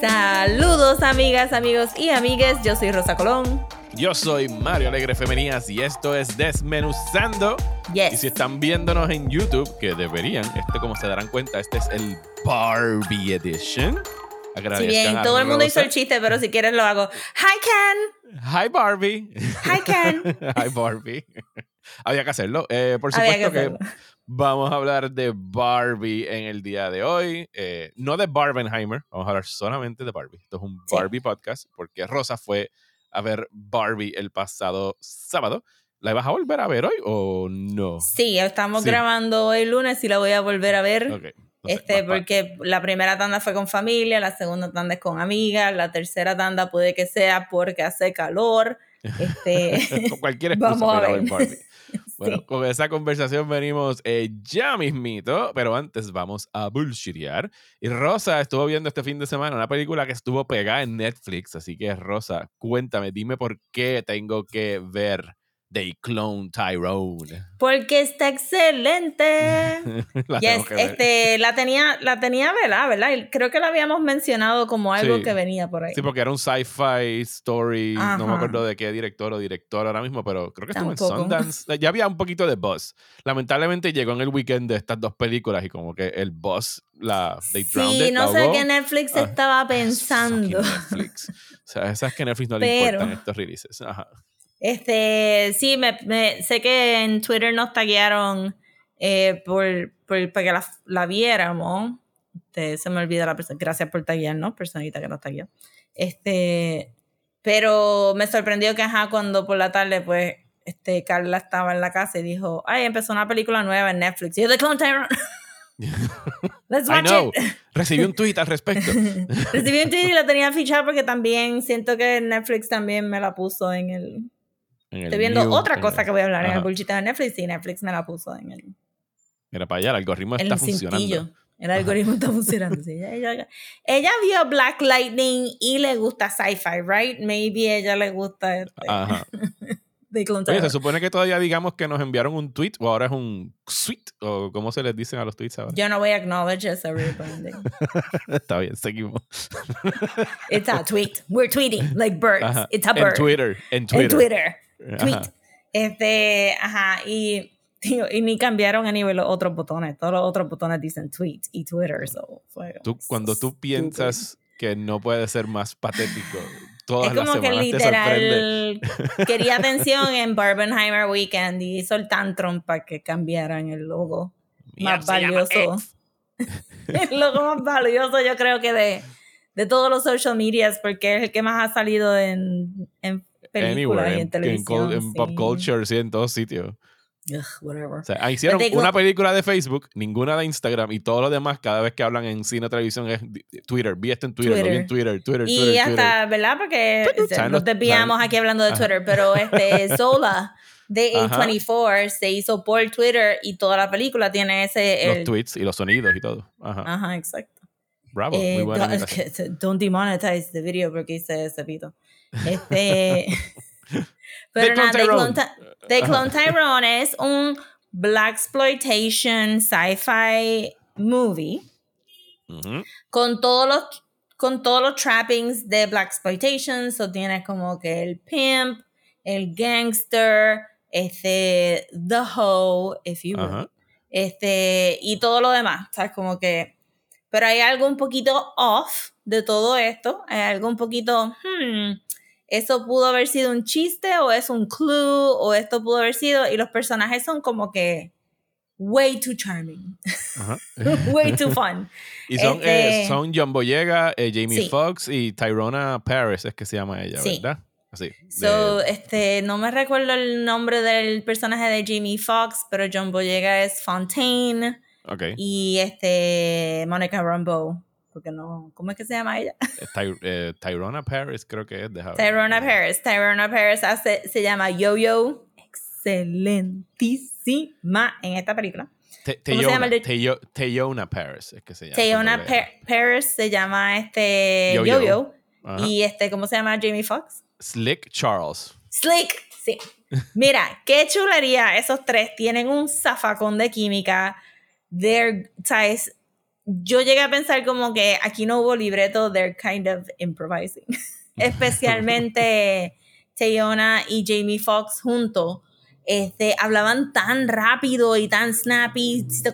Saludos amigas, amigos y amigues, yo soy Rosa Colón. Yo soy Mario Alegre Femenías y esto es Desmenuzando. Yes. Y si están viéndonos en YouTube, que deberían, esto como se darán cuenta, este es el Barbie Edition. Si Agradezcan bien todo el mundo hizo el chiste, pero si quieres lo hago. Hi Ken. Hi Barbie. Hi Ken. Hi Barbie. Había que hacerlo. Eh, por Había que supuesto que. Vamos a hablar de Barbie en el día de hoy. Eh, no de Barbenheimer, vamos a hablar solamente de Barbie. Esto es un Sí. Barbie podcast porque Rosa fue a ver Barbie el pasado sábado. ¿La vas a volver a ver hoy o no? Sí, estamos Sí. grabando el lunes y la voy a volver a ver. Ok, no sé, Este, porque la primera tanda fue con familia, la segunda tanda es con amigas, la tercera tanda puede que sea porque hace calor. Este, con cualquier excusa Vamos a ver Barbie. Bueno, sí. con esa conversación venimos eh, ya mismito, pero antes vamos a bullshitear. Y Rosa estuvo viendo este fin de semana una película que estuvo pegada en Netflix, así que Rosa, cuéntame, dime por qué tengo que ver They Clone Tyrone. Porque está excelente. La Yes, este, la tenía, la tenía, ¿verdad? ¿verdad? Y creo que la habíamos mencionado como algo Sí. que venía por ahí. Sí, porque era un sci-fi story, no me acuerdo de qué director o director ahora mismo, pero creo que estuvo Tampoco. en Sundance. Ya había un poquito de buzz. Lamentablemente llegó en el weekend de estas dos películas y como que el buzz, la, they Sí, it, no la sé ahogó. qué Netflix Ah, estaba pensando. Netflix. O sea, esas que Netflix no le Pero- importan estos releases. Ajá. Este, sí, me, me- sé que en Twitter nos taguearon eh, por, por- para que la, la viéramos. Este, se me olvida la persona. Gracias por taguearnos, personita que nos tagueó. Este, pero me sorprendió que, ajá, cuando por la tarde, pues, este, Carla estaba en la casa y dijo, ay, empezó una película nueva en Netflix. Y yo, The Clone Tyrone. Let's I watch know. it. Recibí un tweet al respecto. Recibí un tweet y la tenía fichada porque también siento que Netflix también me la puso En el Estoy viendo otra cosa el- que voy a hablar en el bullshit de Netflix y Netflix me la puso en el, Mira para allá, el algoritmo está el funcionando. cintillo. El algoritmo está funcionando. sí. Ella, ella- ella vio Black Lightning y le gusta sci-fi, right? Maybe ella le gusta este, Ajá. Oye, se supone que todavía digamos que nos enviaron un tweet o ahora es un suite o cómo se les dicen a los tweets ahora. Yo no voy a acknowledge ese rebranding. Está bien, seguimos. It's a tweet. We're tweeting like birds. Ajá. It's a En bird. Twitter, en Twitter. En Twitter. Ajá. Tweet. Este, ajá, y, digo, y ni cambiaron a nivel los otros botones. Todos los otros botones dicen tweet y Twitter. So fue Tú, cuando tú stupid. piensas que no puede ser más patético, todas Es las como que te sorprende. literal quería atención en Barbenheimer Weekend y hizo el tantrum para que cambiaran el logo Mira, más valioso. El logo más valioso, yo creo que de, de todos los social medias, porque es el que más ha salido en, en películas Anywhere, y en, en, televisión. en pop sí. culture, sí, en todos sitios. Ugh, whatever. O sea, hicieron they una película de Facebook, ninguna de Instagram y todo lo demás, cada vez que hablan en cine o televisión es Twitter. Vi esto en Twitter, lo vi en Twitter, Twitter, Y Twitter, hasta, ¿verdad? Porque Twitter. ¿Saben nos los- desviamos aquí hablando de Ajá. Twitter, pero este Zola de Ajá. A24 se hizo por Twitter y toda la película tiene ese... Los el- tweets y los sonidos y todo. Ajá. Ajá, exacto. Bravo, Eh, muy buena don't demonetize the video porque hice ese pito. Este... pero nada, The Clone, Tyrone. Ty- The Clone Tyrone. Es un Black Exploitation sci-fi movie con todos los con todos los trappings de black exploitation, so tienes como que el pimp, el gangster, este the hoe, if you will, este y todo lo demás, sabes como que pero hay algo un poquito off de todo esto, hay algo un poquito hmm, eso pudo haber sido un chiste o es un clue o esto pudo haber sido y los personajes son como que way too charming, Ajá. way too fun. Y son, Este- eh, son John Boyega, eh, Jamie Sí. Foxx y Tyrona Paris, es que se llama ella, Sí. ¿verdad? Así. So, de- este, no me recuerdo el nombre del personaje de Jamie Foxx, pero John Boyega es Fontaine ok. y este Monica Rambeau, porque no, ¿cómo es que se llama ella? Eh, Ty- eh, Tyrona Paris creo que es. deja ver. Tyrona Paris. Tyrona Paris hace, se llama Yo-Yo, excelentísima en esta película. Te- ¿Cómo se llama el de- Teyo- Teyona Paris es que se llama. E. Pa- Paris se llama este Yo-Yo. Y este, ¿cómo se llama Jamie Foxx? Slick Charles. Slick, sí. Mira, qué chulería. Esos tres tienen un zafacón de química. they're, ¿sabes? Yo llegué a pensar como que aquí no hubo libreto, they're kind of improvising. Especialmente Tayona y Jamie Foxx juntos. Este, hablaban tan rápido y tan snappy, se,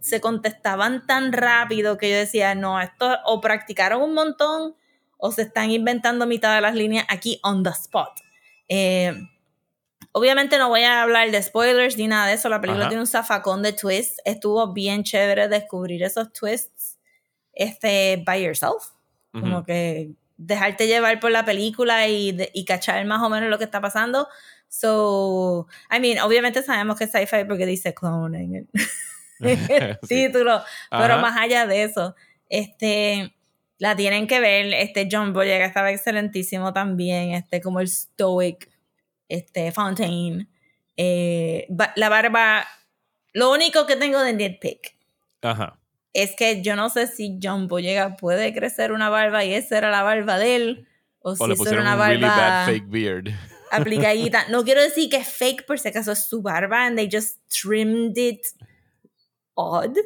se contestaban tan rápido que yo decía, no, esto o practicaron un montón o se están inventando mitad de las líneas aquí on the spot. Eh, obviamente no voy a hablar de spoilers ni nada de eso. La película tiene un zafacón de twists. Estuvo bien chévere descubrir esos twists este, by yourself. Como que dejarte llevar por la película y, y cachar más o menos lo que está pasando. So, I mean, obviamente sabemos que es sci-fi porque dice cloning en el título, pero más allá de eso, este, la tienen que ver, este John Boyega estaba excelentísimo también, este, como el stoic, este, Fontaine, eh, la barba, lo único que tengo de nitpick Ajá. es que yo no sé si John Boyega puede crecer una barba y esa era la barba de él, o, si era una barba... Really bad fake beard aplicadita. No quiero decir que es fake por si acaso es su barba and they just trimmed it odd.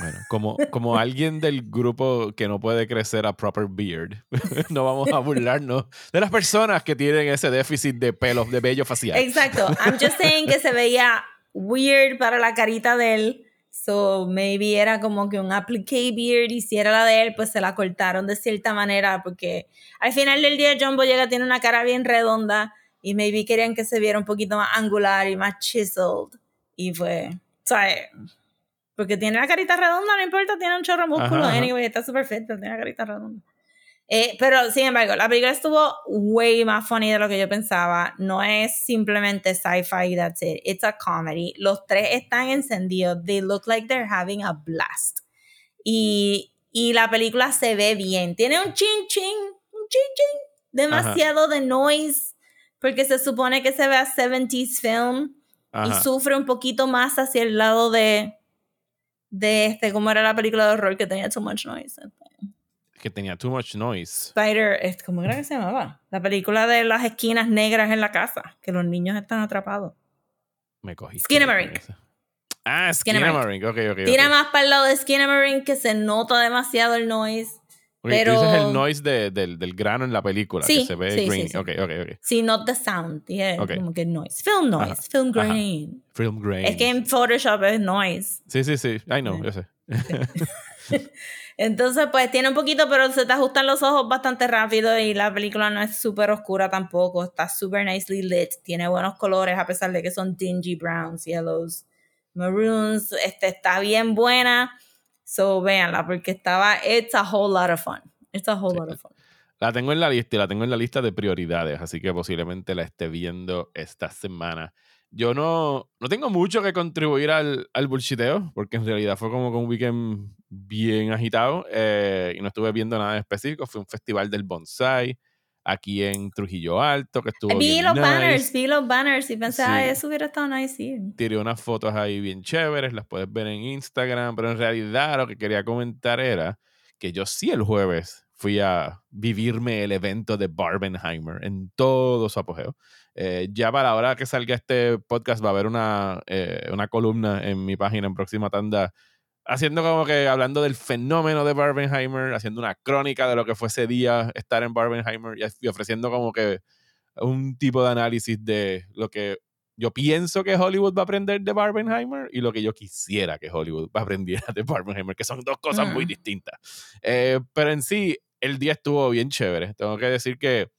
Bueno, como, como alguien del grupo que no puede crecer a proper beard, no vamos a burlarnos de las personas que tienen ese déficit de pelo, de vello facial. Exacto. I'm just saying que se veía weird para la carita de él. So maybe era como que un applique beard y si la de él, pues se la cortaron de cierta manera porque al final del día John Boyega tiene una cara bien redonda y maybe querían que se viera un poquito más angular y más chiseled. Y fue, ¿sabes? Porque tiene la carita redonda, no importa, tiene un chorro músculo. Anyway, está súper fit, tiene la carita redonda. Eh, pero sin embargo, la película estuvo way más funny de lo que yo pensaba. No es simplemente sci-fi, that's it. It's a comedy. Los tres están encendidos. They look like they're having a blast. Y, y la película se ve bien. Tiene un chin chin, un chin chin. Demasiado de noise porque se supone que se ve a 70s film y sufre un poquito más hacia el lado de de este cómo era la película de horror que tenía too much noise que tenía too much noise. Spider ¿cómo era que se llamaba? la película de las esquinas negras en la casa que los niños están atrapados. Me cogí Skinamarink ah Skinamarink ok ok tira más para el lado de Skinamarink que se nota demasiado el noise pero... Tú dices el noise de, del, del, grano en la película, sí, que se ve sí, green. Sí, okay, okay, okay. Sí, not the sound. Yeah, okay. como que noise. Film noise, film grain. Film grain. Es que en Photoshop es noise. Sí, sí, sí. I know, yo sé. Entonces, pues tiene un poquito, pero se te ajustan los ojos bastante rápido y la película no es súper oscura tampoco. Está súper nicely lit. Tiene buenos colores a pesar de que son dingy browns, yellows, maroons. Este, está bien buena So, véanla, porque estaba, it's a whole lot of fun. It's a whole lot of fun. La tengo en la lista y la tengo en la lista de prioridades, así que posiblemente la esté viendo esta semana. Yo no, no tengo mucho que contribuir al, al bullshiteo, porque en realidad fue como un weekend bien agitado eh, y no estuve viendo nada específico. Fue un festival del bonsai aquí en Trujillo Alto, que estuvo Vi bien los banners, vi los banners y pensé, ah, eso hubiera estado nice, sí. Tiré unas fotos ahí bien chéveres, las puedes ver en Instagram, pero en realidad lo que quería comentar era que yo sí el jueves fui a vivirme el evento de Barbenheimer en todo su apogeo. Eh, ya para la hora que salga este podcast va a haber una, eh, una columna en mi página en próxima tanda haciendo como que hablando del fenómeno de Barbenheimer, haciendo una crónica de lo que fue ese día estar en Barbenheimer y ofreciendo como que un tipo de análisis de lo que yo pienso que Hollywood va a aprender de Barbenheimer y lo que yo quisiera que Hollywood va a aprender de Barbenheimer, que son dos cosas muy distintas. Eh, pero en sí, el día estuvo bien chévere. Tengo que decir que,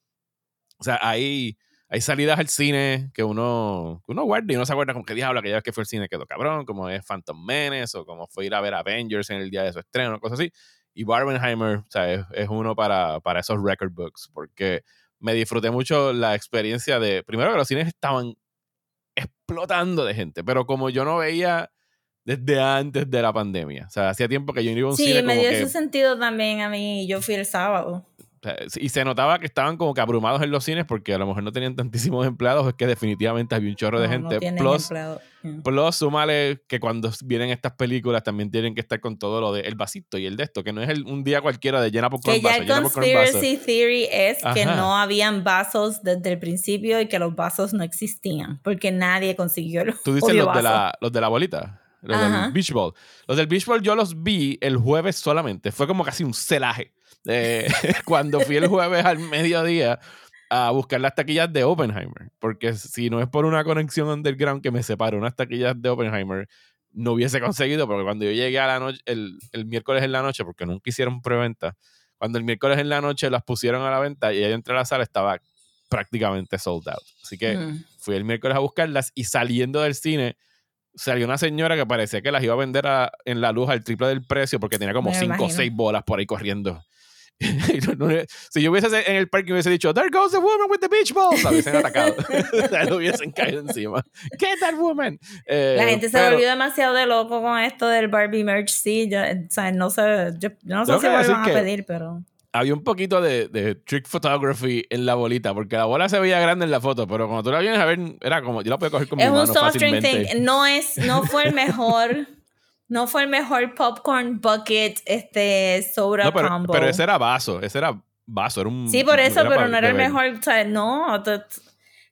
o sea, ahí hay salidas al cine que uno, uno guarda y uno se acuerda con qué diablo aquella vez que fue el cine quedó cabrón, como es Phantom Menace o como fue ir a ver Avengers en el día de su estreno, cosas así. Y Barbenheimer, o sea, es, uno para, para esos record books, porque me disfruté mucho la experiencia de, primero que los cines estaban explotando de gente, pero como yo no veía desde antes de la pandemia, o sea, hacía tiempo que yo no iba a un cine. Sí, me dio ese sentido también a mí, yo fui el sábado y se notaba que estaban como que abrumados en los cines porque a lo mejor no tenían tantísimos empleados, es que definitivamente había un chorro de gente. No plus, plus, súmale que cuando vienen estas películas también tienen que estar con todo lo del vasito y el de esto, que no es un día cualquiera de llena por Que ya el conspiracy theory es que no habían vasos desde el principio y que los vasos no existían, porque nadie consiguió ¿Tú dices los de, la, los de la bolita? Los Ajá. del Beach Ball. Los del Beach Ball yo los vi el jueves solamente. Fue como casi un celaje. Eh, cuando fui el jueves al mediodía a buscar las taquillas de Oppenheimer. Porque si no es por una conexión underground que me separó unas taquillas de Oppenheimer, no hubiese conseguido. Porque cuando yo llegué a la noche, el, el miércoles en la noche, porque nunca hicieron preventa, cuando el miércoles en la noche las pusieron a la venta y yo entré a la sala, estaba prácticamente sold out. Así que Mm. fui el miércoles a buscarlas y saliendo del cine salió una señora que parecía que las iba a vender a- en la luz al triple del precio porque tenía como Me cinco o imagino. seis bolas por ahí corriendo. Si yo hubiese en el parque hubiese dicho, There goes the woman with the beach balls, la hubiesen atacado. la hubiesen caído encima. Get that woman. Eh, La gente se pero volvió demasiado de loco con esto del Barbie merch, sí. Yo, o sea, no sé, yo, yo no sé si que lo decir van a pedir, pero... Había un poquito de, de trick photography en la bolita, porque la bola se veía grande en la foto, pero cuando tú la vienes a ver, era como, yo la podía coger con Es mi un mano soft drink fácilmente. thing. No es, no fue el mejor, no fue el mejor popcorn bucket, este, soda No, pero, combo. pero ese era vaso, ese era vaso, era un... Sí, por eso, pero para no era el beber. mejor, o sea, no.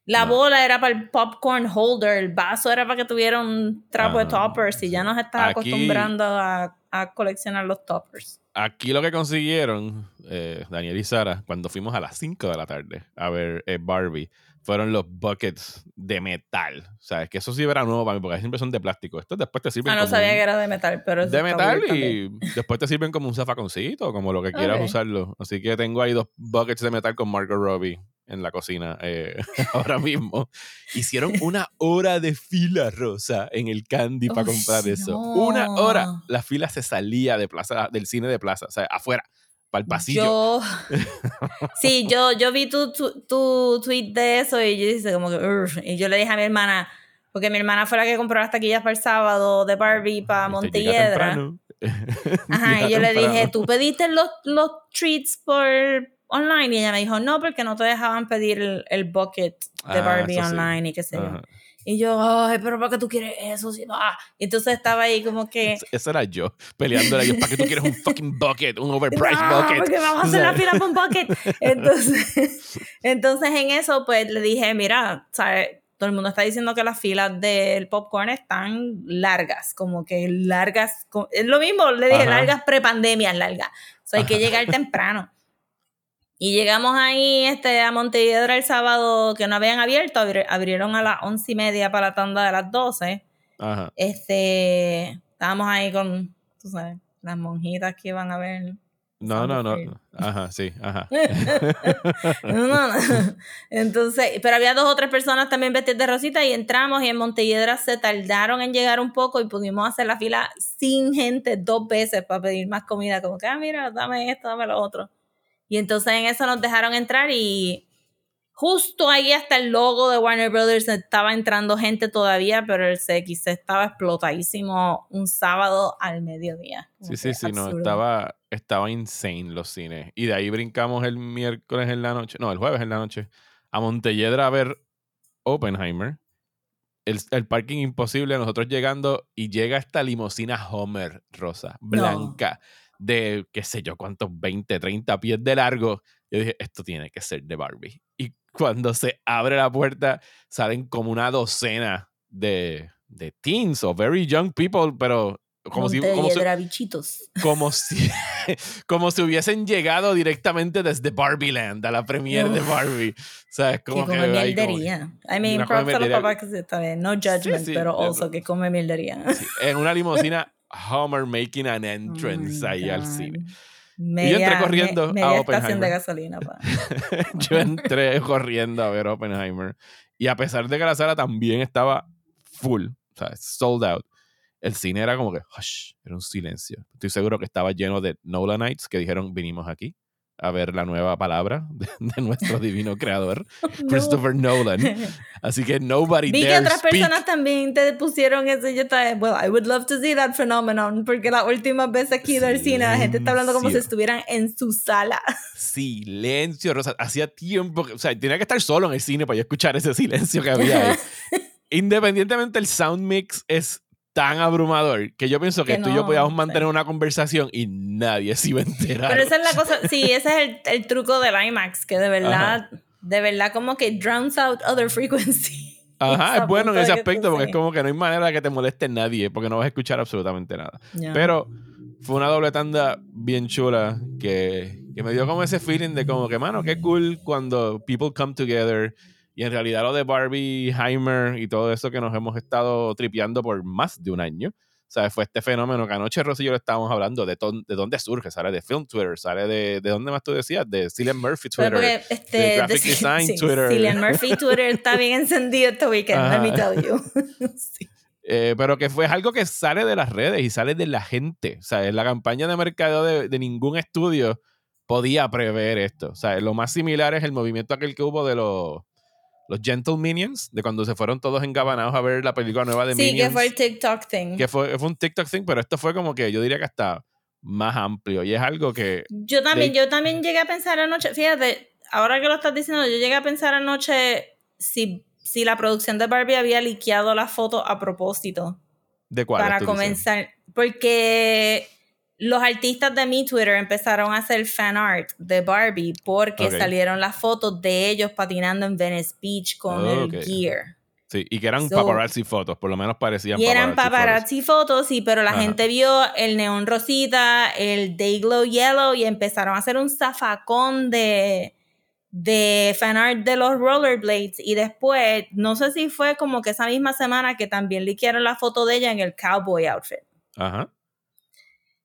La No. bola era para el popcorn holder, el vaso era para que tuviera un trapo de Ah, toppers y ya nos estás Aquí- acostumbrando a, a coleccionar los toppers. Aquí lo que consiguieron, eh, Daniel y Sara, cuando fuimos a las 5 de la tarde a ver eh, Barbie, fueron los buckets de metal. O sea, es que eso sí era nuevo para mí, porque siempre son de plástico. Estos después te sirven Ah, no como sabía un- que era de metal, pero eso de metal también. y después te sirven como un zafaconcito, como lo que quieras usarlo. Así que tengo ahí dos buckets de metal con Margot Robbie en la cocina eh, ahora mismo. Hicieron una hora de fila rosa en el Candy para comprar eso. no. Una hora. La fila se salía de plaza, del cine de plaza, o sea, afuera, para el pasillo. Yo, sí, yo, yo vi tu, tu, tu tweet de eso y yo dije como que, y yo le dije a mi hermana, porque mi hermana fue la que compró las taquillas para el sábado de Barbie para Viste, llega Montelledra. temprano. Ajá, y yo le dije, temprano. ¿tú pediste los, los treats por online? Y ella me dijo, no, porque no te dejaban pedir el, el bucket de Ah, Barbie eso sí. online y qué sé yo. Ajá. Y yo, ay, pero ¿para qué tú quieres eso? Sí, ah". Y entonces estaba ahí como que... Ese era yo, peleándole. Yo, ¿Para qué tú quieres un fucking bucket? Un overpriced no, bucket. porque vamos a hacer la fila con un bucket. Entonces, entonces en eso, pues le dije, mira, ¿sabes? Todo el mundo está diciendo que las filas del popcorn están largas, como que largas. Es lo mismo, le dije, Ajá. largas prepandemias, largas. O sea, hay que llegar temprano. Y llegamos ahí este, a Montelledra el sábado que no habían abierto, abri- abrieron a las once y media para la tanda de las 12 Ajá. este, estábamos ahí con, tú sabes, las monjitas que iban a ver. No, no, no. Ajá, sí, ajá. No, no, no. Entonces, pero había dos o tres personas también vestidas de rosita y entramos y en Montelledra se tardaron en llegar un poco y pudimos hacer la fila sin gente dos veces para pedir más comida, como que, ah, mira, dame esto, dame lo otro. Y entonces en eso nos dejaron entrar y justo ahí hasta el logo de Warner Brothers estaba entrando gente todavía, pero el CX estaba explotadísimo un sábado al mediodía. Sí, sí, sí, no, estaba, estaba insane los cines. Y de ahí brincamos el miércoles en la noche, no, el jueves en la noche, a Montelledra a ver Oppenheimer. El, el parking imposible, nosotros llegando y llega esta limusina Homer rosa, blanca, de qué sé yo, cuántos 20, 30 pies de largo. Yo dije, esto tiene que ser de Barbie. Y cuando se abre la puerta, salen como una docena de, de teens o very young people, pero como si, como si, como si, como si hubiesen llegado directamente desde Barbie Land a la premiere de Uf. Barbie. O sea, es como que que. come hay como- mierdería. I mean, props a los papás que se está bien. No judgment, sí, pero de- also que come mierdería. sí, en una limusina, Homer making an Oh entrance my ahí al God. cine. Media, entré corriendo me- a Oppenheimer. de gasolina. pa. Yo entré corriendo a ver Oppenheimer. Y a pesar de que la sala también estaba full, o sea, sold out, el cine era como que, hush, era un silencio. Estoy seguro que estaba lleno de Nolanites que dijeron, vinimos aquí a ver la nueva palabra de, de nuestro divino creador, No. Christopher Nolan. Así que nobody Vi que otras speak. personas también te pusieron eso y yo estaba, well, I would love to see that phenomenon, porque veces que he ido al cine la gente está hablando como si estuvieran en su sala. Silencio, Rosa. Hacía tiempo, que- o sea, tenía que estar solo en el cine para yo escuchar ese silencio que había ahí. Independientemente, el sound mix es tan abrumador que yo pienso que, Que tú y yo podíamos sí. mantener una conversación y nadie se iba a enterar. Pero esa es la cosa, sí, ese es el, el truco del IMAX, que de verdad, de verdad como que drowns out other frequency. Ajá, es bueno en ese aspecto porque es como que no hay manera de que te moleste nadie porque no vas a escuchar absolutamente nada. Pero fue una doble tanda bien chula que, que me dio como ese feeling de como que, mano, qué cool cuando people come together. Y en realidad lo de Barbie, Heimer y todo eso que nos hemos estado tripeando por más de un año. O sea, fue este fenómeno que anoche Rosy y yo le estábamos hablando de, ton- de dónde surge. Sale de Film Twitter, sale de, de dónde más tú decías, de Cillian Murphy Twitter. porque, este, de Graphic sí, Design sí, Twitter. Cillian Murphy Twitter está bien encendido este weekend, let me Ajá. tell you. Sí. Eh, pero que fue algo que sale de las redes y sale de la gente. O sea, en la campaña de mercado de, de ningún estudio podía prever esto. O sea, lo más similar es el movimiento aquel que hubo de los, los Gentle Minions, de cuando se fueron todos engabanados a ver la película nueva de Sí, Minions. que fue el TikTok thing. que fue, fue un TikTok thing, pero esto fue como que yo diría que hasta más amplio. Y es algo que. Yo también, de- yo también llegué a pensar anoche, fíjate, ahora que lo estás diciendo, yo llegué a pensar anoche si, si la producción de Barbie había liqueado la foto a propósito ¿De cuál? para comenzar, porque los artistas de mi Twitter empezaron a hacer fan art de Barbie porque salieron las fotos de ellos patinando en Venice Beach con el gear. Sí, y que eran So- paparazzi fotos, por lo menos parecían Y eran paparazzi fotos, sí, pero la Ajá. gente vio el neón rosita, el Dayglow Yellow y empezaron a hacer un zafacón de, de fanart de los rollerblades. Y después, no sé si fue como que esa misma semana que también liquearon la foto de ella en el cowboy outfit. Ajá.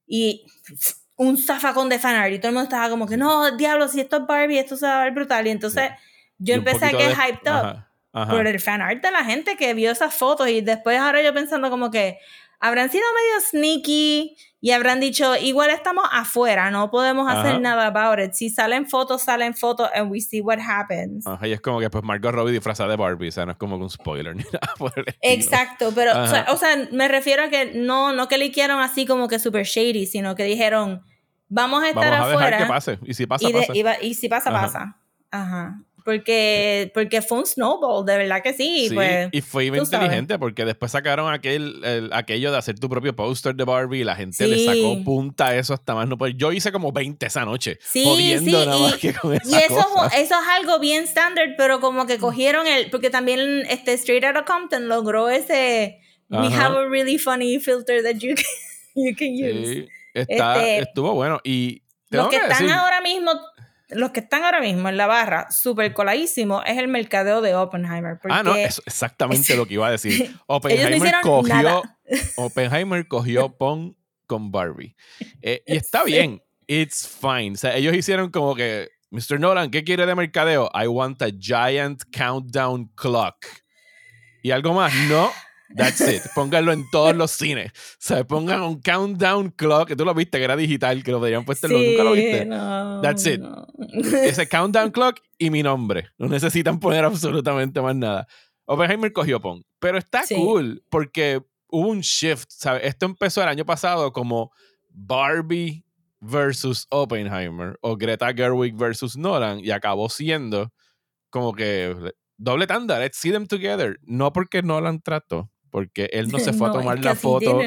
Y un zafacón de fanart. Y todo el mundo estaba como que, no, diablo, si esto es Barbie, esto se va a ver brutal. Y entonces yo Y empecé a que de- hyped up Ajá. Ajá. por el fanart de la gente que vio esas fotos y después ahora yo pensando como que habrán sido medio sneaky y habrán dicho igual estamos afuera no podemos hacer Ajá. nada about it si salen fotos salen fotos and we see what happens Ajá, y es como que pues Margot Robbie disfrazada de Barbie, o sea, no es como un spoiler ni nada por el exacto pero o sea, o sea, me refiero a que no no que le hicieron así como que super shady sino que dijeron vamos a estar Vamos a dejar afuera que pase. Y si pasa, y, de- pasa. y va- y si pasa Ajá. pasa ajá porque porque fue un snowball de verdad que sí, Sí, pues y fue sabes. inteligente porque después sacaron aquel, el- aquello de hacer tu propio póster de Barbie y la gente le sacó punta a eso hasta más no poder. Yo hice como 20 esa noche. Sí, jodiendo sí, nada y- más que con Y esa eso, es- cosa. eso es algo bien estándar, pero como que cogieron el, porque también este Straight Outta Compton logró ese, we have a really funny filter that you can, you can use. Sí, está, Este, estuvo bueno. Y Los que que están decir, ahora mismo, los que están ahora mismo en la barra, súper coladísimo, es el mercadeo de Oppenheimer. Porque Ah, no, es exactamente lo que iba a decir. Oppenheimer hicieron cogió, nada. Oppenheimer cogió Pong con Barbie. Eh, y está Sí. bien. It's fine. O sea, ellos hicieron como que, Mr. Nolan, ¿qué quiere de mercadeo? I want a giant countdown clock. Y algo más, no. That's it. Pónganlo en todos los cines. O sea, pongan un countdown clock, que tú lo viste, que era digital, que lo deberían puesto en los- ¿Nunca lo Sí, viste? no, That's it. no. Ese countdown clock y mi nombre. No necesitan poner absolutamente más nada. Oppenheimer cogió Pong. Pero está Sí. cool porque hubo un shift. ¿sabes? Esto empezó el año pasado como Barbie versus Oppenheimer o Greta Gerwig versus Nolan y acabó siendo como que doble tanda. Let's see them together. No porque Nolan trató, porque él no se fue a No, tomar es la foto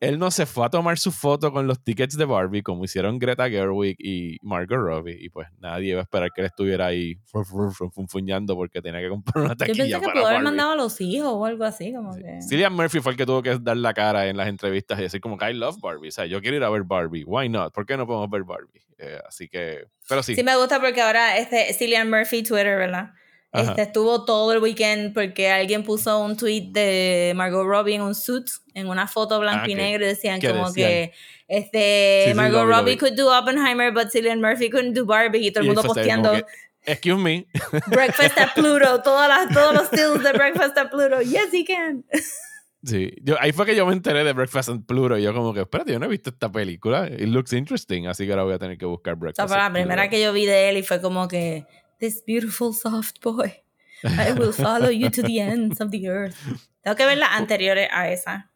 él no se fue a tomar su foto con los tickets de Barbie como hicieron Greta Gerwig y Margot Robbie y pues nadie iba a esperar que él estuviera ahí funfuñando porque tenía que comprar una Yo taquilla pensé que para pudo haber mandado a los hijos o algo así, como Sí. que... Cillian Murphy fue el que tuvo que dar la cara en las entrevistas y decir como que I love Barbie, o sea, yo quiero ir a ver Barbie, why not? ¿Por qué no podemos ver Barbie? Eh, así que, pero sí, Sí. me gusta porque ahora este Cillian Murphy Twitter, ¿verdad? Este estuvo todo el weekend porque alguien puso un tweet de Margot Robbie en un suit, en una foto blanco Ah, y que- negro, y decían como decían. que este Sí, sí, Margot Robbie vi. could do Oppenheimer, but Cillian Murphy couldn't do Barbie, y todo el Y mundo posteando que, Excuse me. Breakfast at Pluto, todas las, todos los stills de Breakfast at Pluto. Yes, he can. Sí, yo, ahí fue que yo me enteré de Breakfast and Pluto y yo como que, espérate, yo no he visto esta película. It looks interesting, así que ahora voy a tener que buscar O sea, Breakfast fue la primera Pluto. que yo vi de él y fue como que, this beautiful soft boy, I will follow you to the ends of the earth. Tengo que ver las anteriores a esa.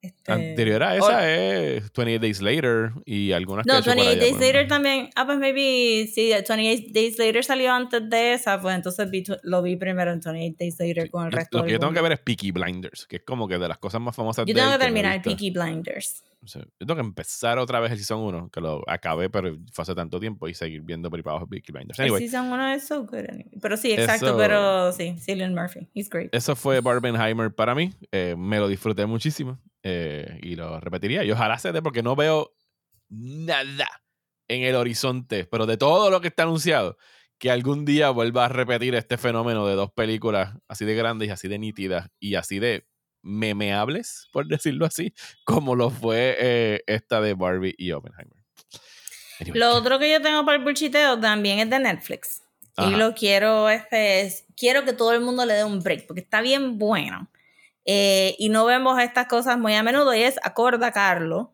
Este, Anterior a esa es 28 Days Later y algunas que No, por 28 allá, Days Later también. Ah, pues maybe, sí, 28 Days Later salió antes de esa, pues entonces vi lo vi primero en 28 Days Later con el resto Lo que yo tengo que ver es Peaky Blinders, que es como que de las cosas más famosas Yo tengo que terminar. Peaky Blinders. Yo tengo que empezar otra vez el Season 1, que lo acabé, pero fue hace tanto tiempo, y seguir viendo por ahí para abajo Peaky Blinders. Anyway, el Season 1 es so good. Pero sí, exacto, pero sí, Cillian Murphy, he's great. Eso fue Barbenheimer para mí. Eh, me lo disfruté muchísimo eh, y lo repetiría. Y ojalá se dé porque no veo nada en el horizonte, pero de todo lo que está anunciado, que algún día vuelva a repetir este fenómeno de dos películas así de grandes y así de nítidas y así de memeables, por decirlo así, como lo fue eh, esta de Barbie y Oppenheimer. Lo otro que yo tengo para el bulchiteo también es de Netflix. Y lo quiero, este, es, quiero que todo el mundo le dé un break, porque está bien bueno. Eh, y no vemos estas cosas muy a menudo, y es Acorda Carlo.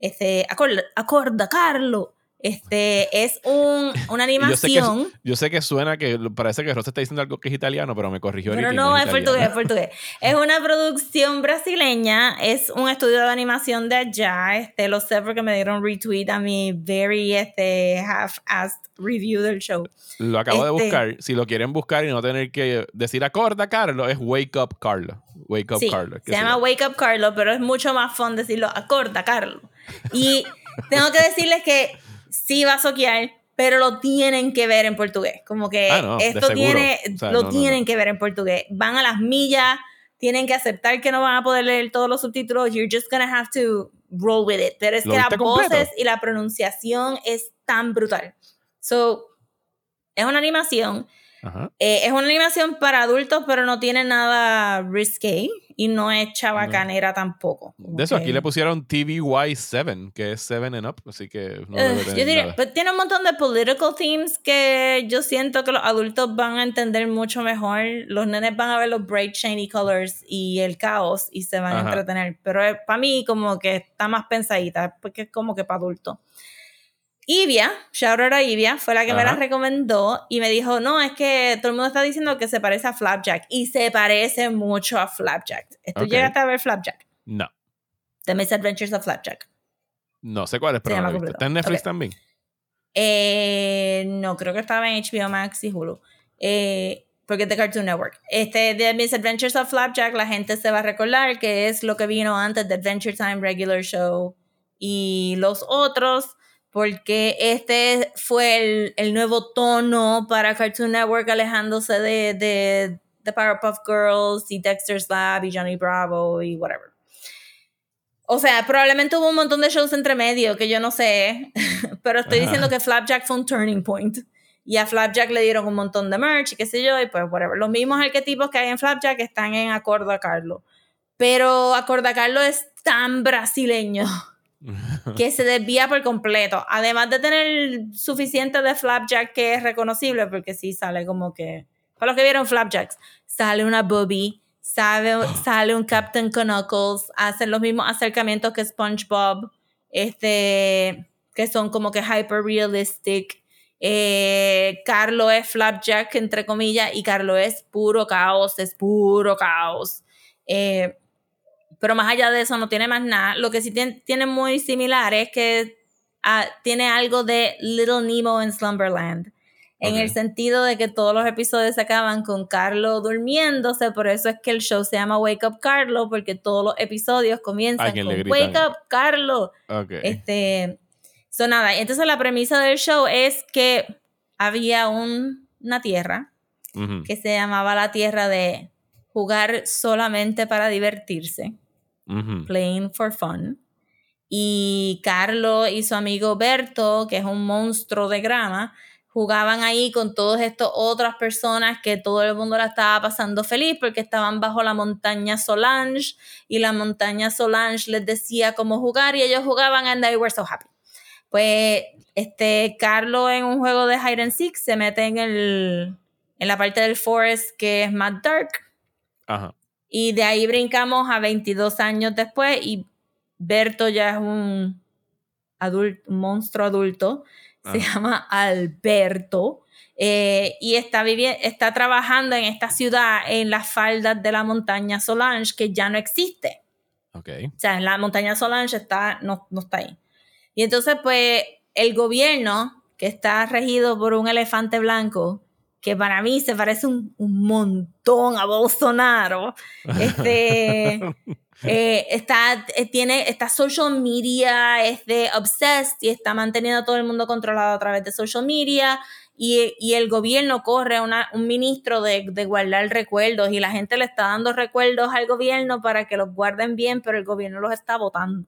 Este, acorda, acorda Carlo este es un, una animación. Yo sé, que, suena que parece que Rosa está diciendo algo que es italiano, pero me corrigió. Pero no, es, portugués, es portugués. Es una producción brasileña, es un estudio de animación de allá. Este, lo sé porque me dieron retweet a mi very este, half-assed review del show. Lo acabo de este buscar. Si lo quieren buscar y no tener que decir acorda Carlos, es Wake Up Carlo. Wake Up Carlo. Se llama Wake Up Carlo, pero es mucho más fun decirlo acorda Carlo. Y tengo que decirles que sí va a soquear, pero lo tienen que ver en portugués. Como que ah, esto tiene, lo tienen que ver en portugués. Van a las millas, tienen que aceptar que no van a poder leer todos los subtítulos. You're just gonna have to roll with it. Pero es que las voces y la pronunciación es tan brutal. So, es una animación. Eh, es una animación para adultos, pero no tiene nada risque y no es chabacanera tampoco. De eso, aquí le pusieron TVY7, que es 7 and up, así que no yo diría, pero tiene un montón de political themes que yo siento que los adultos van a entender mucho mejor. Los nenes van a ver los bright, shiny colors y el caos y se van a entretener. Pero para mí, como que está más pensadita, porque es como que para adultos. Ivia, shout out a Ivia, fue la que me la recomendó y me dijo, no, es que todo el mundo está diciendo que se parece a Flapjack y se parece mucho a Flapjack. ¿Tú llegaste a ver Flapjack? No. The Misadventures of Flapjack. No sé cuál es, pero no ¿Está en Netflix también? Eh, no, creo que estaba en HBO Max y Hulu. Eh, porque es de Cartoon Network. Este, The Misadventures of Flapjack, la gente se va a recordar que es lo que vino antes de Adventure Time Regular Show y los otros porque este fue el, nuevo tono para Cartoon Network alejándose de, de, The Powerpuff Girls y Dexter's Lab y Johnny Bravo y whatever. O sea, probablemente hubo un montón de shows entre medio que yo no sé, pero estoy diciendo que Flapjack fue un turning point. Y a Flapjack le dieron un montón de merch y qué sé yo, y pues whatever. Los mismos arquetipos que hay en Flapjack están en Acorda Carlo. Pero Acorda Carlo es tan brasileño que se desvía por completo. Además de tener suficiente de Flapjack que es reconocible, porque sí sale como que. Para los que vieron Flapjacks, sale una Bobby, sale, sale un Captain Knuckles, hacen los mismos acercamientos que SpongeBob, este, que son como que hyper realistic. Eh, Carlo es Flapjack, entre comillas, y Carlo es puro caos, es puro caos. Eh, pero más allá de eso no tiene más nada. Lo que sí tiene, muy similar es que ah, tiene algo de Little Nemo en Slumberland. En el sentido de que todos los episodios se acaban con Carlo durmiéndose, por eso es que el show se llama Wake Up Carlo, porque todos los episodios comienzan con Wake Up Carlo. Este, so nada, entonces la premisa del show es que había una tierra que se llamaba la tierra de jugar solamente para divertirse playing for fun. Y Carlos y su amigo Berto, que es un monstruo de grama, jugaban ahí con todas estas otras personas que todo el mundo la estaba pasando feliz porque estaban bajo la montaña Solange y la montaña Solange les decía cómo jugar y ellos jugaban and they were so happy. Pues este Carlos en un juego de hide and seek se mete en el en la parte del forest que es más dark. Ajá. Y de ahí brincamos a 22 años después y Berto ya es un, adulto, monstruo adulto, se llama Alberto. Eh, y está, está trabajando en esta ciudad en las faldas de la montaña Solange que ya no existe. Okay. O sea, la montaña Solange está, no, no está ahí. Y entonces, pues, el gobierno, que está regido por un elefante blanco, que para mí se parece un, un montón a Bolsonaro. Este, eh, está, eh, tiene, está social media, es de obsessed y está manteniendo a todo el mundo controlado a través de social media. Y, y el gobierno corre a una, un ministro de, de, guardar recuerdos y la gente le está dando recuerdos al gobierno para que los guarden bien, pero el gobierno los está votando.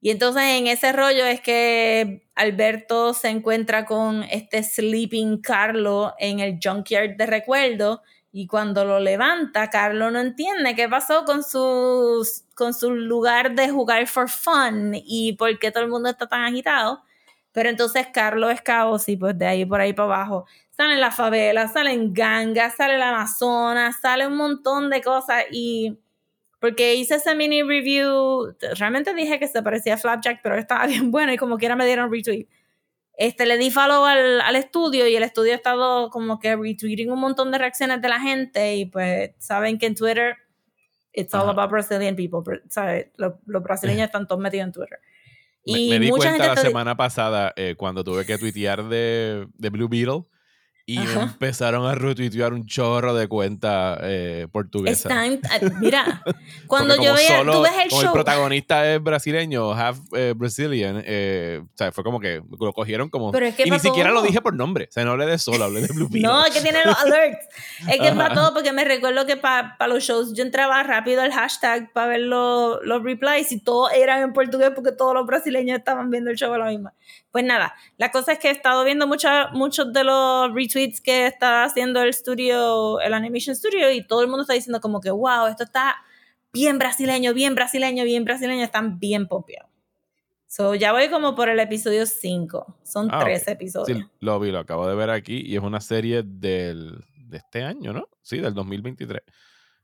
Y entonces en ese rollo es que Alberto se encuentra con este sleeping Carlo en el junkyard de recuerdos y cuando lo levanta, Carlo no entiende qué pasó con su, con su lugar de jugar for fun y por qué todo el mundo está tan agitado. Pero entonces Carlos es caos y pues de ahí por ahí para abajo salen las favelas, salen gangas, sale el Amazonas, sale un montón de cosas y porque hice ese mini review, realmente dije que se parecía a Flapjack, pero estaba bien bueno y como quiera me dieron retweet. Este, le di follow al, al estudio y el estudio ha estado como que retweeting un montón de reacciones de la gente y pues saben que en Twitter it's all about Brazilian people, ¿sabes? Los, los brasileños están todos metidos en Twitter. Y me, me di mucha cuenta la semana pasada eh, cuando tuve que tuitear de, de Blue Beetle y Ajá. empezaron a retuitear un chorro de cuentas eh, portuguesas. Están, mira, cuando yo veía, solo, tú ves el como show. el protagonista es brasileño, half eh, Brazilian, eh, o sea, fue como que lo cogieron como. Pero es que y ni siquiera lo dije por nombre, o sea, no hablé de solo, hablé de Blue no, es que tiene los alerts. Es que para todo, porque me recuerdo que para pa los shows yo entraba rápido al hashtag para ver los, los replies y todos eran en portugués porque todos los brasileños estaban viendo el show a la misma. Pues nada, la cosa es que he estado viendo mucha, muchos de los retweets que está haciendo el estudio, el Animation Studio, y todo el mundo está diciendo como que, wow, esto está bien brasileño, bien brasileño, bien brasileño, están bien pompeados. So, ya voy como por el episodio 5. Son Ah, tres ok. episodios. Sí, lo vi, lo acabo de ver aquí y es una serie del, de este año, ¿no? Sí, del 2023.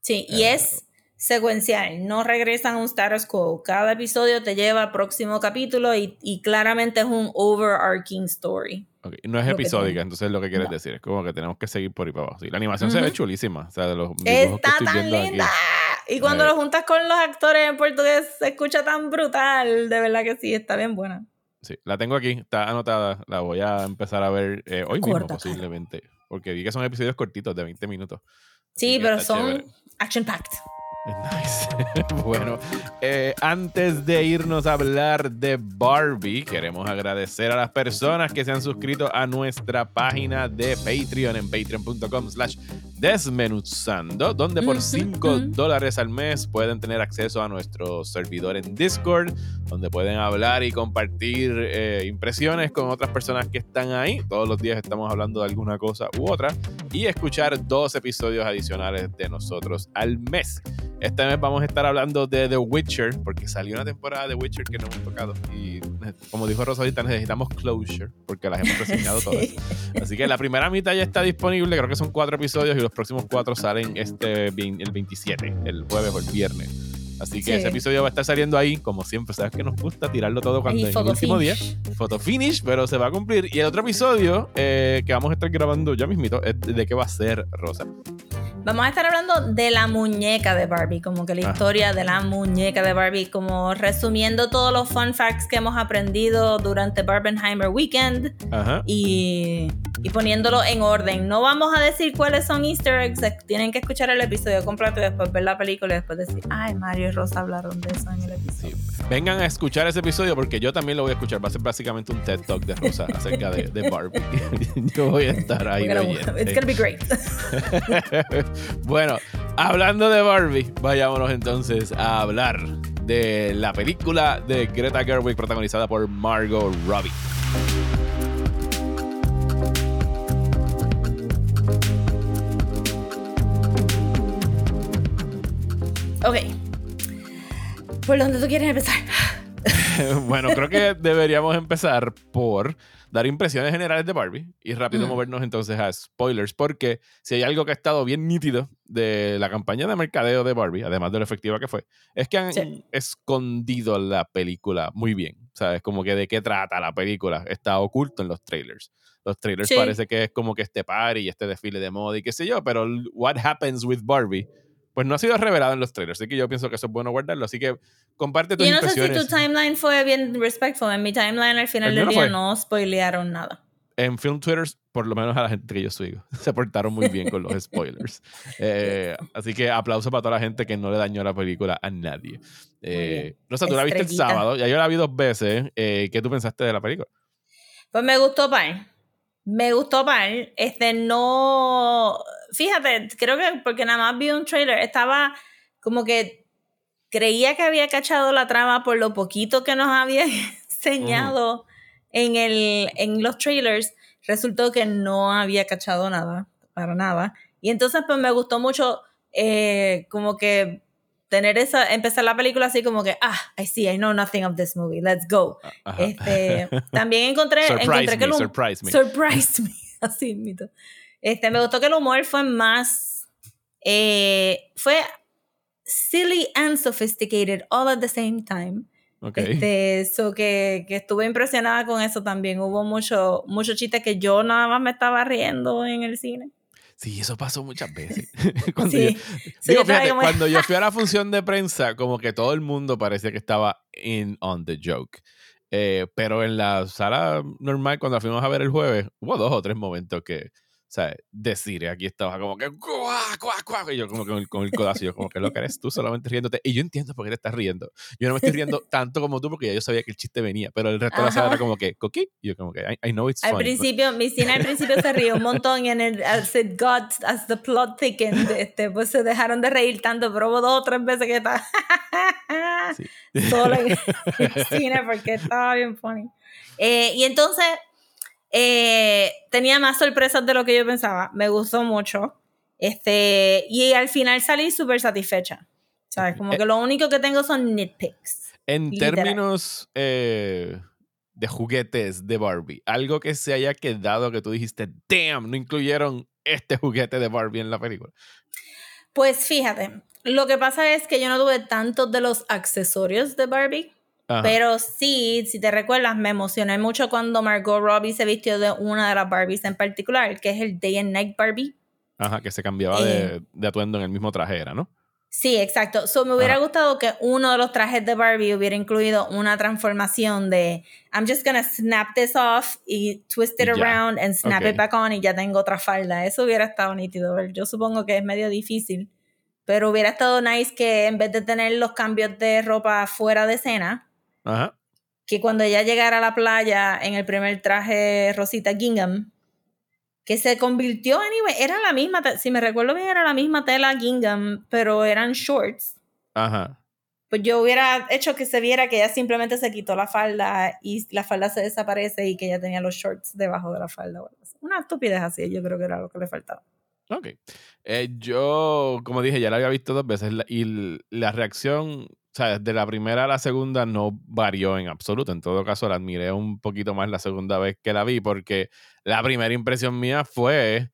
Sí, y Eh, es secuencial, no regresan a un status quo. Cada episodio te lleva al próximo capítulo y, y claramente es un overarching story. ok, No es Lo que episódica, entonces lo que quieres No. decir es como que tenemos que seguir por ahí para abajo. Sí, la animación se ve chulísima. O sea, de los que Está estoy tan viendo aquí. linda. Y cuando Eh. lo juntas con los actores en portugués se escucha tan brutal. De verdad que sí, está bien buena. Sí, la tengo aquí, está anotada. La voy a empezar a ver eh, hoy mismo, Córtatela. posiblemente. Porque vi que son episodios cortitos de 20 minutos. Sí, que pero son chévere. Nice. bueno, eh, antes de irnos a hablar de Barbie, queremos agradecer a las personas que se han suscrito a nuestra página de Patreon en patreon.com slash desmenuzando, donde por Ujú, 5 ujú. dólares al mes pueden tener acceso a nuestro servidor en Discord, donde pueden hablar y compartir eh, impresiones con otras personas que están ahí. Todos los días estamos hablando de alguna cosa u otra y escuchar dos episodios adicionales de nosotros al mes. Este mes vamos a estar hablando de The Witcher, porque salió una temporada de Witcher que no hemos tocado. Y como dijo Rosadita, necesitamos closure, porque las hemos reseñado todas. Sí. Así que la primera mitad ya está disponible, creo que son cuatro episodios y los próximos cuatro salen este el 27, el jueves o el viernes. Así que Sí. ese episodio va a estar saliendo ahí, como siempre, sabes que nos gusta tirarlo todo cuando el último día. Photo finish, pero se va a cumplir. Y el otro episodio eh, que vamos a estar grabando ya mismito es de qué va a ser Rosa. Vamos a estar hablando de la muñeca de Barbie, como que la Ajá. historia de la muñeca de Barbie, como resumiendo todos los fun facts que hemos aprendido durante Barbenheimer Weekend Ajá. y, y poniéndolo en orden. No vamos a decir cuáles son easter eggs, tienen que escuchar el episodio completo y después ver la película y después decir, ay, Mario y Rosa hablaron de eso en el episodio. Vengan a escuchar ese episodio porque yo también lo voy a escuchar. Va a ser básicamente un TED Talk de Rosa acerca de, de Barbie. yo voy a estar ahí. It's gonna be great. bueno, hablando de Barbie, vayámonos entonces a hablar de la película de Greta Gerwig protagonizada por Margot Robbie. ok. ¿Por dónde tú quieres empezar? bueno, creo que deberíamos empezar por dar impresiones generales de Barbie y rápido Mm. movernos entonces a spoilers, porque si hay algo que ha estado bien nítido de la campaña de mercadeo de Barbie, además de lo efectiva que fue, es que han Sí. escondido la película muy bien. ¿Sabes? Como que de qué trata la película. Está oculto en los trailers. Los trailers Sí. parece que es como que este party y este desfile de moda y qué sé yo, pero what happens with Barbie, pues no ha sido revelado en los trailers. Así que yo pienso que eso es bueno guardarlo. Así que comparte tus Yo no sé si tu timeline fue bien respectful. En mi timeline al final del no día fue. no spoilearon nada. en Film Twitter, por lo menos a la gente que yo sigo, se portaron muy bien con los spoilers. Eh, así que aplauso para toda la gente que no le dañó la película a nadie. Eh, Rosa, tú la viste el sábado, ya yo la vi dos veces. Eh, ¿Qué tú pensaste de la película? Pues me gustó par. Me gustó par. Este no. Fíjate, creo que porque nada más vi un trailer, estaba como que creía que había cachado la trama por lo poquito que nos había enseñado en, el, en los trailers. Resultó que no había cachado nada, para nada. Y entonces pues me gustó mucho eh, como que tener esa, empezar la película así como que, ah, I see, I know nothing of this movie, let's go. Este, también encontré, encontré que el surprise me. Surprise me, así mito. Este, me gustó que el humor fue más, eh, fue silly and sophisticated all at the same time. Okay. Este, so que, que, estuve impresionada con eso también. Hubo mucho, mucho chiste que yo nada más me estaba riendo en el cine. Sí, eso pasó muchas veces. cuando, yo, digo, fíjate, cuando yo fui a la función de prensa, como que todo el mundo parecía que estaba in on the joke. Eh, pero en la sala normal, cuando fuimos a ver el jueves, hubo dos o tres momentos que, sea, decir, aquí estaba como que, ¡guau, guau, guau! Y yo como que con el, codazo, yo como que lo que eres tú solamente riéndote. Y yo entiendo por qué te estás riendo. Yo no me estoy riendo tanto como tú porque ya yo sabía que el chiste venía, pero el resto de la sala era como que, ¿coquí? Y yo como que, I, know it's funny. Al principio, mi cine al principio se rió un montón y en el, as it got, as the plot thickened, este, pues se dejaron de reír tanto, pero hubo dos o tres veces que estaba solo en el cine porque estaba bien funny. Eh, y entonces eh, tenía más sorpresas de lo que yo pensaba. Me gustó mucho. Este, y al final salí súper satisfecha. ¿Sabes? Como eh, que lo único que tengo son nitpicks. En términos eh, de juguetes de Barbie, algo que se haya quedado que tú dijiste, damn, no incluyeron este juguete de Barbie en la película. Pues fíjate, lo que pasa es que yo no tuve tantos de los accesorios de Barbie. Pero sí, si te recuerdas, me emocioné mucho cuando Margot Robbie se vistió de una de las Barbies en particular, que es el Day and Night Barbie. Ajá, que se cambiaba de, eh, de, atuendo en el mismo traje, ¿era, ¿no? Sí, exacto. So, me hubiera gustado que uno de los trajes de Barbie hubiera incluido una transformación de I'm just gonna snap this off y twist it around and snap it back on y ya tengo otra falda. Eso hubiera estado nítido. Yo supongo que es medio difícil, pero hubiera estado nice que en vez de tener los cambios de ropa fuera de escena, Ajá. Que cuando ella llegara a la playa en el primer traje Rosita Gingham, que se convirtió, anyway, era la misma, si me recuerdo bien, era la misma tela Gingham, pero eran shorts. Ajá. Pues yo hubiera hecho que se viera que ella simplemente se quitó la falda y la falda se desaparece y que ella tenía los shorts debajo de la falda. Una estupidez así, yo creo que era lo que le faltaba. Ok. Eh, yo, como dije, ya la había visto dos veces y la reacción o sea, de la primera a la segunda no varió en absoluto. En todo caso, la admiré un poquito más la segunda vez que la vi, porque la primera impresión mía fue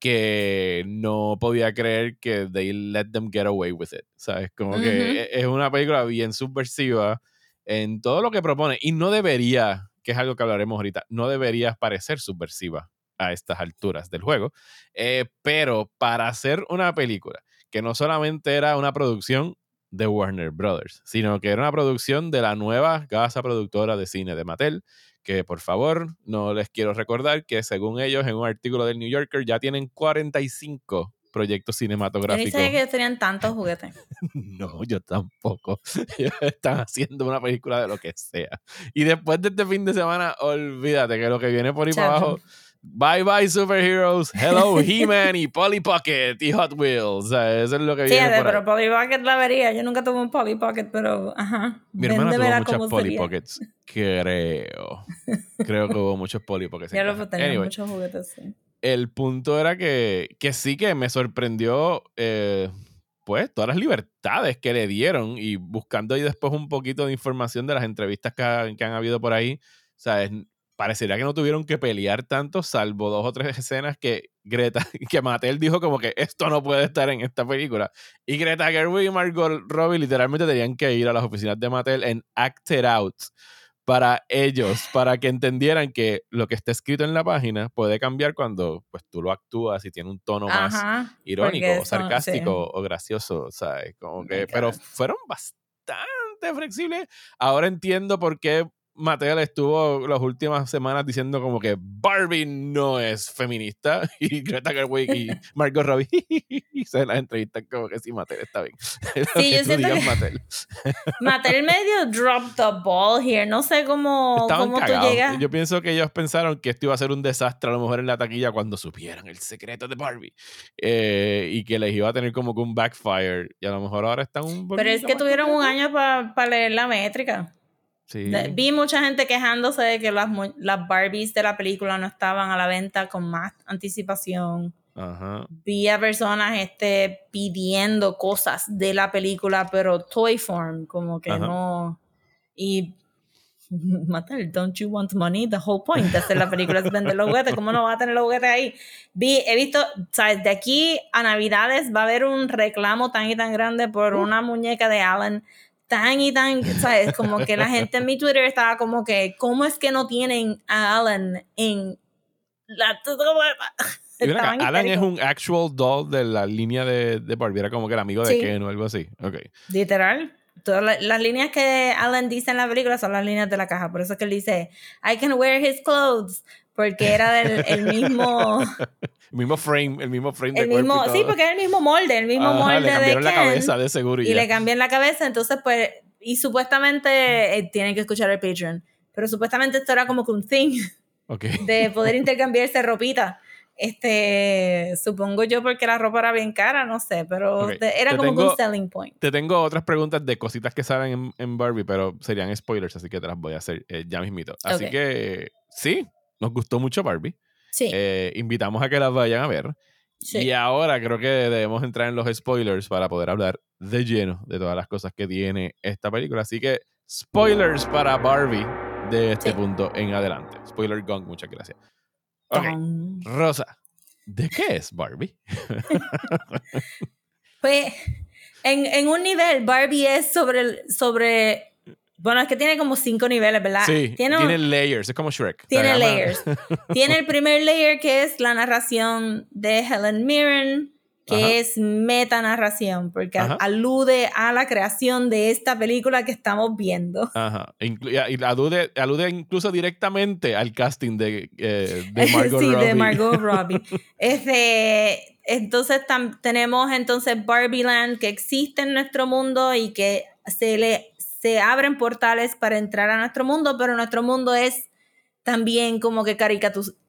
que no podía creer que they let them get away with it. ¿Sabes? Como que es una película bien subversiva en todo lo que propone. Y no debería, que es algo que hablaremos ahorita, no debería parecer subversiva a estas alturas del juego. Eh, pero para hacer una película que no solamente era una producción de Warner Brothers, sino que era una producción de la nueva casa productora de cine de Mattel, que por favor no les quiero recordar que según ellos en un artículo del New Yorker ya tienen 45 proyectos cinematográficos. Yo que ellos tenían tantos juguetes. no, yo tampoco. Ellos están haciendo una película de lo que sea. Y después de este fin de semana, olvídate que lo que viene por ahí para abajo Bye bye superheroes, hello He-Man y Polly Pocket y Hot Wheels. O sea, eso es lo que viene. Sí, pero Polly Pocket la vería. Yo nunca tuve un Polly Pocket, pero ajá. Mi hermana tuvo muchas Polly Pockets. Creo. Creo que hubo muchos Polly Pockets. Ya lo tenía muchos juguetes, sí. El punto era que, que sí que me sorprendió, eh, pues, todas las libertades que le dieron y buscando ahí después un poquito de información de las entrevistas que, que han habido por ahí. O sea, es, parecería que no tuvieron que pelear tanto, salvo dos o tres escenas que Greta, que Mattel dijo como que esto no puede estar en esta película. Y Greta Gerwig y Margot Robbie literalmente tenían que ir a las oficinas de Mattel en Acted Out para ellos, para que entendieran que lo que está escrito en la página puede cambiar cuando pues tú lo actúas y tiene un tono más irónico, o sarcástico o gracioso, ¿sabes? Como que, pero fueron bastante flexibles. Ahora entiendo por qué Mattel estuvo las últimas semanas diciendo como que Barbie no es feminista y Greta Gerwig y Margot Robbie se las entrevistas como que sí, Mattel está bien. Sí, yo siento que Mattel. Mattel medio dropped the ball here. No sé cómo, cómo tú llegas. Yo pienso que ellos pensaron que esto iba a ser un desastre a lo mejor en la taquilla cuando supieran el secreto de Barbie eh, y que les iba a tener como que un backfire y a lo mejor ahora están un Pero es que tuvieron un año para leer la métrica. Vi mucha gente quejándose de que las, las Barbies de la película no estaban a la venta con más anticipación. Vi a personas este, pidiendo cosas de la película, pero toy form, como que no. Y Matel, don't you want money? The whole point de hacer la película es vender los juguetes. ¿Cómo no va a tener los juguetes ahí? Vi, he visto, ¿sabes? De aquí a Navidades va a haber un reclamo tan y tan grande por una muñeca de Alan tan y tan, ¿sabes? Como que la gente en mi Twitter estaba como que, ¿cómo es que no tienen a Alan en la... Alan es un actual doll de la línea de, de Barbie, era como que el amigo de Ken o algo así. Okay. Literal. Todas las, líneas que Alan dice en la película son las líneas de la caja. Por eso es que él dice, I can wear his clothes. Porque era del el mismo... el mismo frame, el mismo frame el mismo, Sí, porque es el mismo molde, el mismo molde le cambiaron de la cabeza de seguro y, le cambian la cabeza, entonces pues y supuestamente eh, tienen que escuchar el Patreon, pero supuestamente esto era como que un thing de poder intercambiarse ropita. Este, supongo yo porque la ropa era bien cara, no sé, pero era como un selling point. Te tengo otras preguntas de cositas que salen en, en Barbie, pero serían spoilers, así que te las voy a hacer eh, ya mismito. Así que sí, nos gustó mucho Barbie. Sí. Eh, invitamos a que las vayan a ver. Y ahora creo que debemos entrar en los spoilers para poder hablar de lleno de todas las cosas que tiene esta película. Así que spoilers para Barbie de este punto en adelante. Spoiler gong, muchas gracias. Rosa, ¿de qué es Barbie? pues en, en, un nivel, Barbie es sobre, sobre bueno, es que tiene como cinco niveles, ¿verdad? Sí, tiene, layers, es como Shrek. Tiene layers. tiene el primer layer que es la narración de Helen Mirren, que es metanarración, porque alude a la creación de esta película que estamos viendo. Ajá. y alude, alude incluso directamente al casting de, eh, de Margot sí, Robbie. de Margot Robbie. este, entonces tenemos entonces Barbie Land que existe en nuestro mundo y que se le se abren portales para entrar a nuestro mundo, pero nuestro mundo es también como que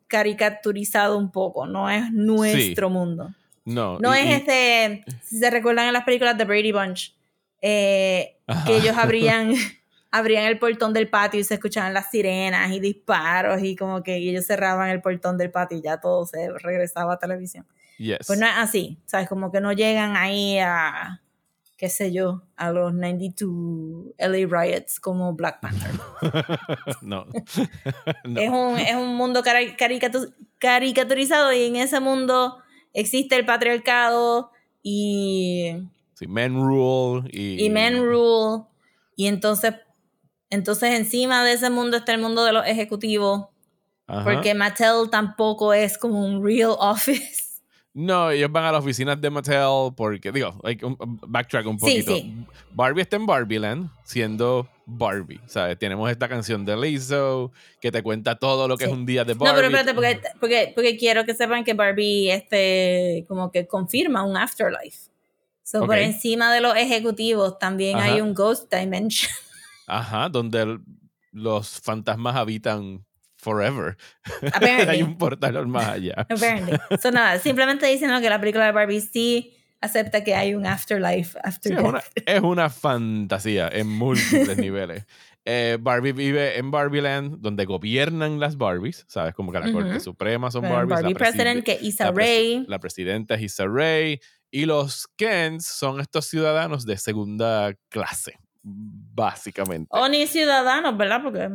caricaturizado un poco, no es nuestro mundo. No. No es este, si se recuerdan en las películas de Brady Bunch, eh, que ellos abrían, abrían el portón del patio y se escuchaban las sirenas y disparos y como que ellos cerraban el portón del patio y ya todo se regresaba a televisión. Pues no es así, ¿sabes? Como que no llegan ahí a qué sé yo, a los 92 LA Riots como Black Panther. no. Es, un, es, un, mundo caricaturizado y en ese mundo existe el patriarcado y... Sí, men rule. Y, y men rule. Y entonces, entonces encima de ese mundo está el mundo de los ejecutivos. Porque Mattel tampoco es como un real office. No, ellos van a las oficinas de Mattel porque, digo, like, backtrack un poquito. Barbie está en Barbieland siendo Barbie, ¿sabes? Tenemos esta canción de Lizzo que te cuenta todo lo que es un día de Barbie. No, pero espérate, porque, porque, porque, quiero que sepan que Barbie este, como que confirma un afterlife. So, Por encima de los ejecutivos también hay un Ghost Dimension. Ajá, donde los fantasmas habitan forever. Hay un portal más allá. Apparently. So, nada, simplemente diciendo que la película de Barbie sí acepta que hay un afterlife after es, una, es, una, fantasía en múltiples niveles. Eh, Barbie vive en Barbieland, donde gobiernan las Barbies, ¿sabes? Como que la Corte Suprema son Barbies. Barbie President, que Issa Rae. La presidenta es Issa Rae. Y los Kens son estos ciudadanos de segunda clase, básicamente. O ni ciudadanos, ¿verdad? Porque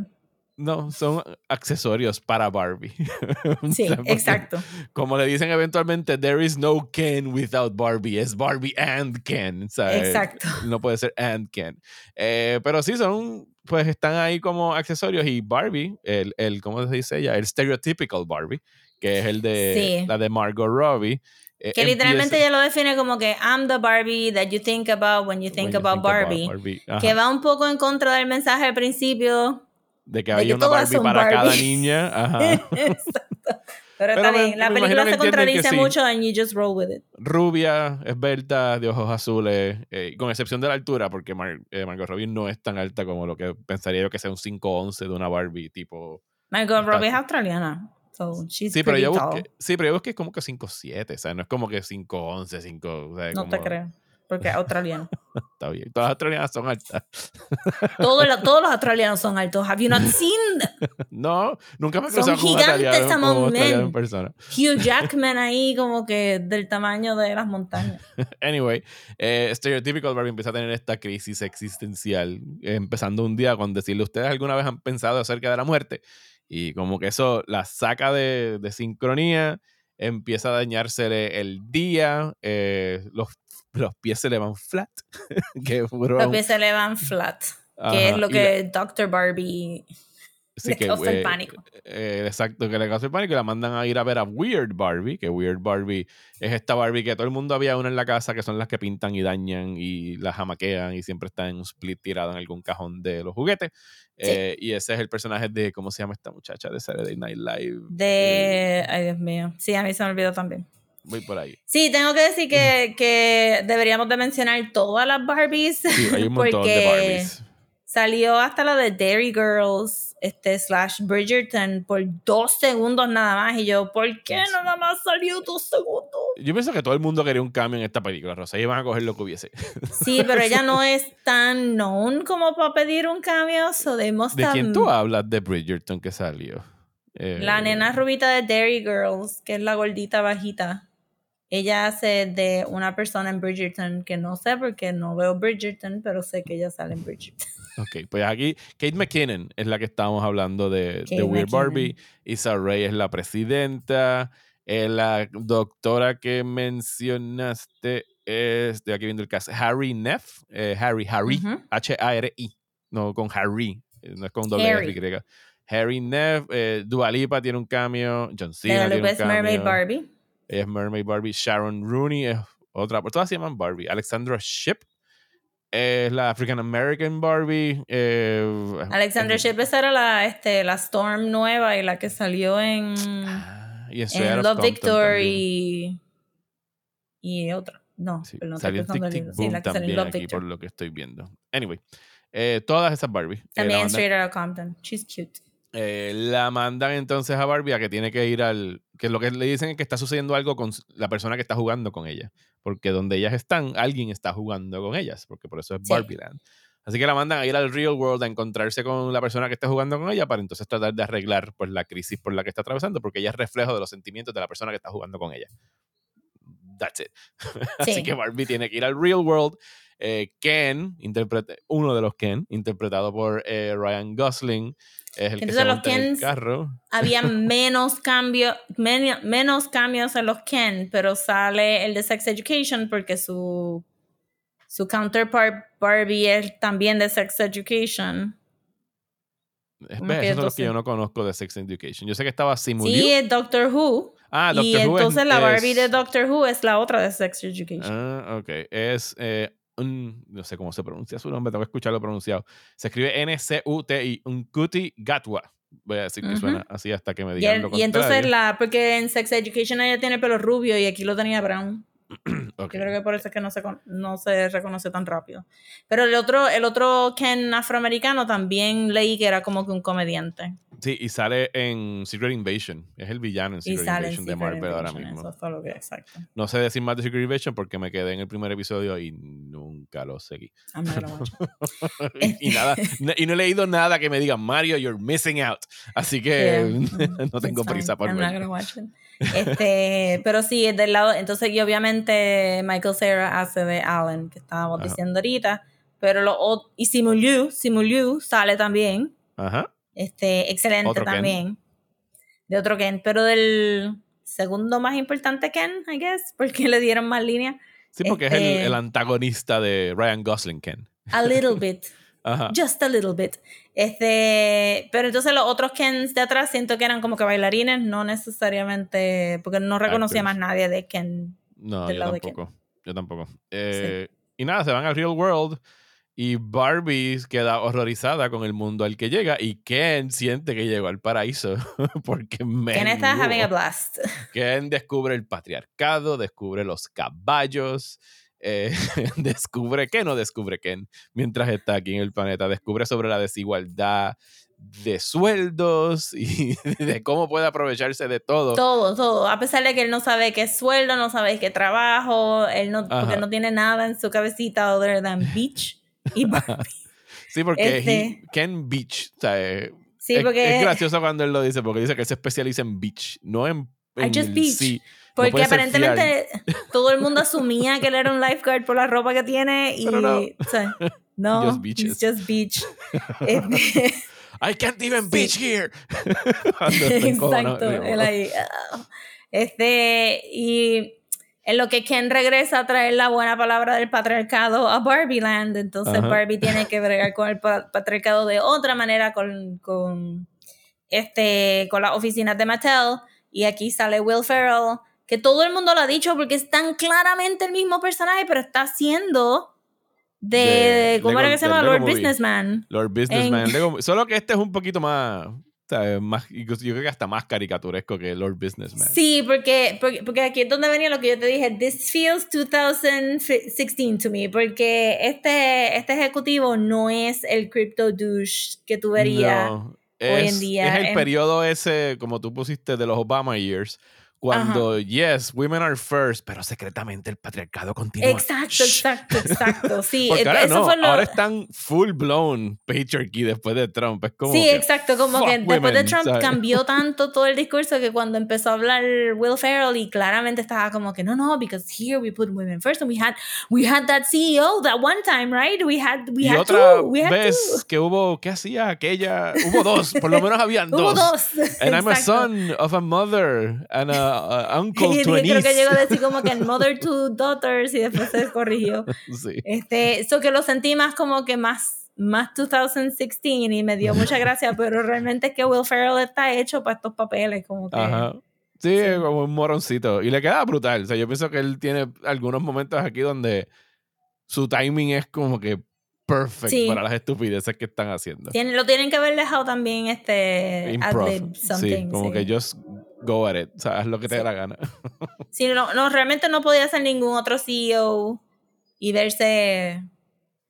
no, son accesorios para Barbie. Sí, exacto. Como le dicen eventualmente, there is no Ken without Barbie. Es Barbie and Ken. Exacto. No puede ser and Ken. Eh, pero sí, son, pues están ahí como accesorios y Barbie, el, el ¿cómo se dice ella? El stereotypical Barbie, que es el de la de Margot Robbie. Eh, que literalmente ella lo define como que I'm the Barbie that you think about when you think, about, Barbie. que va un poco en contra del mensaje al principio de que De había que una Barbie para cada Barbie. niña. Ajá. Exacto. Pero, Pero está me- bien. La me película se contradice sí. mucho and you just roll with it. Rubia, esbelta, de ojos azules, eh, con excepción de la altura, porque Mar- eh, Margot Robbie no es tan alta como lo que pensaría yo que sea un 5'11 de una Barbie tipo... Margot Robbie es australiana. So she's Sí, pero yo busqué, sí, pero yo busqué como que 5'7, o sea, no es como que 5'11, 5... O sea, No te como- creo. Porque es australiano. Está bien. Todas las australianas son altas. todos, los, todos los australianos son altos. Have you not seen No, nunca me he cruzado con un australiano, among australiano en persona. Hugh Jackman ahí como que del tamaño de las montañas? Anyway, eh, Stereotypical Barbie empieza a tener esta crisis existencial, eh, empezando un día con decirle, ¿ustedes alguna vez han pensado acerca de la muerte? Y como que eso la saca de, de sincronía, empieza a dañarse el día, eh, los, los pies se le van flat, que Los pies se le van flat. Ajá, que es lo que Dr. Barbie Sí, le que, causa el eh, pánico. eh, exacto, que le causa el pánico y la mandan a ir a ver a Weird Barbie, que Weird Barbie es esta Barbie que todo el mundo había una en la casa, que son las que pintan y dañan y las jamaquean y siempre está en un split tirado en algún cajón de los juguetes. Sí. Eh, y ese es el personaje de, ¿cómo se llama esta muchacha de Saturday Night Live? Eh, De. Ay, Dios mío. Sí, a mí se me olvidó también. voy por ahí. Sí, tengo que decir que, que deberíamos de mencionar todas las Barbies. Sí, hay un montón de porque Barbies. Salió hasta la de Dairy Girls, este, slash Bridgerton, por dos segundos nada más. Y yo, ¿por qué nada más salió dos segundos? Yo pienso que todo el mundo quería un cambio en esta película, Rosa. Ellos van a coger lo que hubiese. Sí, pero ella no es tan known como para pedir un cambio. So they must ¿De have- quién tú hablas de Bridgerton que salió? Eh, La nena rubita de Dairy Girls, que es la gordita bajita. Ella hace de una persona en Bridgerton que no sé porque no veo Bridgerton, pero sé que ella sale en Bridgerton. Ok, pues aquí Kate McKinnon es la que estábamos hablando de, Weird McKinnon. Barbie. Issa Rae es la presidenta. eh, la doctora que mencionaste es, estoy aquí viendo el caso, Harry Neff. eh, Harry, Harry. H-A-R-I. No, con Harry. eh, No es con doble Harry. R, Y. Harry Neff. Eh, Dua Lipa tiene un cambio. John Cena tiene un Mermaid cambio. Barbie. Ella es Mermaid Barbie. Sharon Rooney es otra. Pues todas se llaman Barbie. Alexandra Shipp es la African American Barbie. eh, Alexander es- Shipp esa era la, este, la Storm nueva y la que salió en, Ah, y en, en Love Victor y, y otra. No, Sí, pero no salió en Tic Tic en- sí, la que en también Love aquí Victor. por lo que estoy viendo. Anyway, eh, todas esas Barbie. eh, También en mandan- Straight Outta Compton. She's cute. Eh, la mandan entonces a Barbie a que tiene que ir al. Que lo que le dicen es que está sucediendo algo con la persona que está jugando con ella. Porque donde ellas están, alguien está jugando con ellas. Porque por eso es Sí. Barbie Land. Así que la mandan a ir al real world a encontrarse con la persona que está jugando con ella para entonces tratar de arreglar pues, la crisis por la que está atravesando. Porque ella es reflejo de los sentimientos de la persona que está jugando con ella. That's it. Así Sí. que Barbie tiene que ir al real world. Eh, Ken, uno de los Ken, interpretado por eh, Ryan Gosling, es el que Entonces se los monta en el Kens- carro. Había menos cambios, menos cambios en los Ken, pero sale el de Sex Education porque su, su counterpart Barbie es también de Sex Education. Es- ¿Cómo ve, que esos son los que yo no conozco de Sex Education. Yo sé que estaba Simu Sí, es Doctor Who. Ah, Doctor y Who es- entonces la Barbie es- de Doctor Who es la otra de Sex Education. Ah, ok. Es eh, no sé cómo se pronuncia su nombre, tengo que escucharlo pronunciado. Se escribe N-C-U-T-I, un Cutie Gatwa. Voy a decir que suena así hasta que me y, digan el- lo y entonces contrario. la, porque en Sex Education ella tiene pelo rubio y aquí lo tenía brown. Yo creo que por eso es que no se, no se reconoce tan rápido. Pero el otro, el otro Ken afroamericano también leí que era como que un comediante. Sí, y sale en Secret Invasion. Es el villano en Y Secret sale en Invasion de Secret Marvel ahora Invasion, mismo. Eso lo que, exacto. No sé decir más de Secret Invasion porque me quedé en el primer episodio y nunca lo seguí. Y, y nada, y no he leído nada que me diga Mario, you're missing out. Así que Yeah. no tengo It's prisa fine. por ver. Este, pero sí, es del lado. Entonces, y obviamente Michael Cera hace de Alan, que estábamos Ajá. diciendo ahorita. Pero lo y Simu Liu, Simu Liu sale también. Ajá. Este, excelente Otro Ken. también. De otro Ken. Pero del segundo más importante Ken, I guess, porque le dieron más línea. Sí, porque es el, Este- el antagonista de Ryan Gosling, Ken. A little bit. Ajá. Just a little bit. Este, pero entonces los otros Kens de atrás siento que eran como que bailarines, no necesariamente, porque no reconocía Actors. más nadie de Ken. No, yo tampoco. Yo tampoco. Eh, Y nada, se van al real world Y Barbie queda horrorizada con el mundo al que llega y Ken siente que llegó al paraíso porque Ken está having a blast. Ken descubre el patriarcado, descubre los caballos, eh, descubre que no descubre Ken mientras está aquí en el planeta, descubre sobre la desigualdad de sueldos y de cómo puede aprovecharse de todo. Todo, todo. A pesar de que él no sabe qué sueldo, no sabe qué trabajo, él no, porque no tiene nada en su cabecita other than beach y sí, porque este Ken Beach. O sea, eh, sí, porque... es, gracioso cuando él lo dice, porque dice que se especializa en beach, no en, I just beach. Porque aparentemente todo el mundo asumía que él era un lifeguard por la ropa que tiene y no, o sea, no just beaches. just beach. Este, I can't even beach here. Exacto, él ahí. Ah. Este, y en lo que Ken regresa a traer la buena palabra del patriarcado a Barbie Land, entonces Barbie tiene que bregar con el patriarcado de otra manera con, con, este, con las oficinas de Mattel. Y aquí sale Will Ferrell que todo el mundo lo ha dicho porque es tan claramente el mismo personaje, pero está haciendo de, ¿cómo era que se llama? Lord Businessman. Lord Businessman. solo que este es un poquito más, más, yo creo que hasta más caricaturesco que Lord Businessman. Sí, porque, porque, aquí es donde venía lo que yo te dije, this feels 2016 to me, porque este, este ejecutivo no es el crypto douche que tú verías hoy en día. Es el periodo ese, como tú pusiste, de los Obama years, cuando, yes, women are first, pero secretamente el patriarcado continúa. Exacto, exacto, exacto. Sí, Porque ahora no, ahora están full blown patriarchy después de Trump. Es como sí, exacto, como que después de Trump cambió tanto todo el discurso que cuando empezó a hablar Will Ferrell y claramente estaba como que no, no, because here we put women first and we had we had that CEO that one time, right? We had we y had otra two, we had vez que hubo, ¿qué hacía aquella? Hubo dos, por lo menos habían dos. hubo dos. And I'm a son of a mother and a uncle y, Creo que llegó a decir como que mother to daughters y después se corrigió. Sí. Este, eso que lo sentí más como que más, más 2016 y me dio mucha gracia, pero realmente es que Will Ferrell está hecho para estos papeles, como que... Ajá. Sí, como un moroncito. Y le queda brutal. O sea, yo pienso que él tiene algunos momentos aquí donde su timing es como que perfect para las estupideces que están haciendo. lo tienen que haber dejado también este something. Sí, como que just go at it. O sea, haz lo que te dé la gana. sí, no, no, realmente no podía ser ningún otro CEO y verse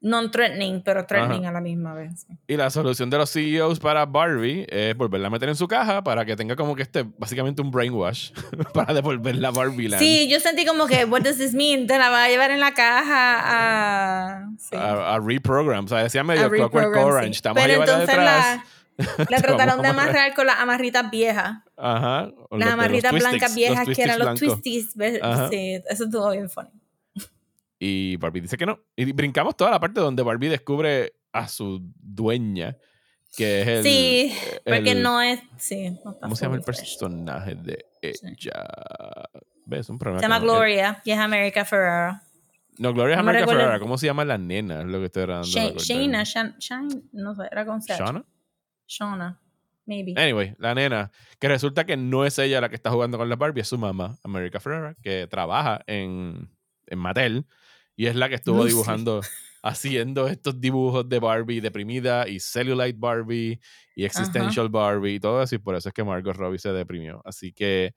non-threatening, pero threatening a la misma vez. Y la solución de los CEOs para Barbie es volverla a meter en su caja para que tenga como que este, básicamente un brainwash para devolverla a Barbie Land. Sí, yo sentí como que, what does this mean? Te la va a llevar en la caja a... A, reprogram. O sea, decía medio Clockwork Orange. Estamos pero a entonces detrás. La, la trataron de amarrar con las amarritas viejas. Ajá. Las amarritas blancas viejas que eran los twisties. Sí, eso estuvo bien funny. Y Barbie dice que no. Y brincamos toda la parte donde Barbie descubre a su dueña, que es el. Sí, porque no es. Sí, ¿Cómo se llama el personaje de ella? ¿Ves? Un problema. Se llama Gloria y es America Ferrara. No, Gloria es America Ferrara. ¿Cómo se llama la nena? Es lo que estoy hablando. Shana, no sé, era con ¿Shana? Shana. Maybe. Anyway, la nena, que resulta que no es ella la que está jugando con la Barbie, es su mamá, America Ferrara, que trabaja en, en Mattel y es la que estuvo dibujando, haciendo estos dibujos de Barbie deprimida y Cellulite Barbie y Existential Barbie y todo eso. Y por eso es que Margot Robbie se deprimió. Así que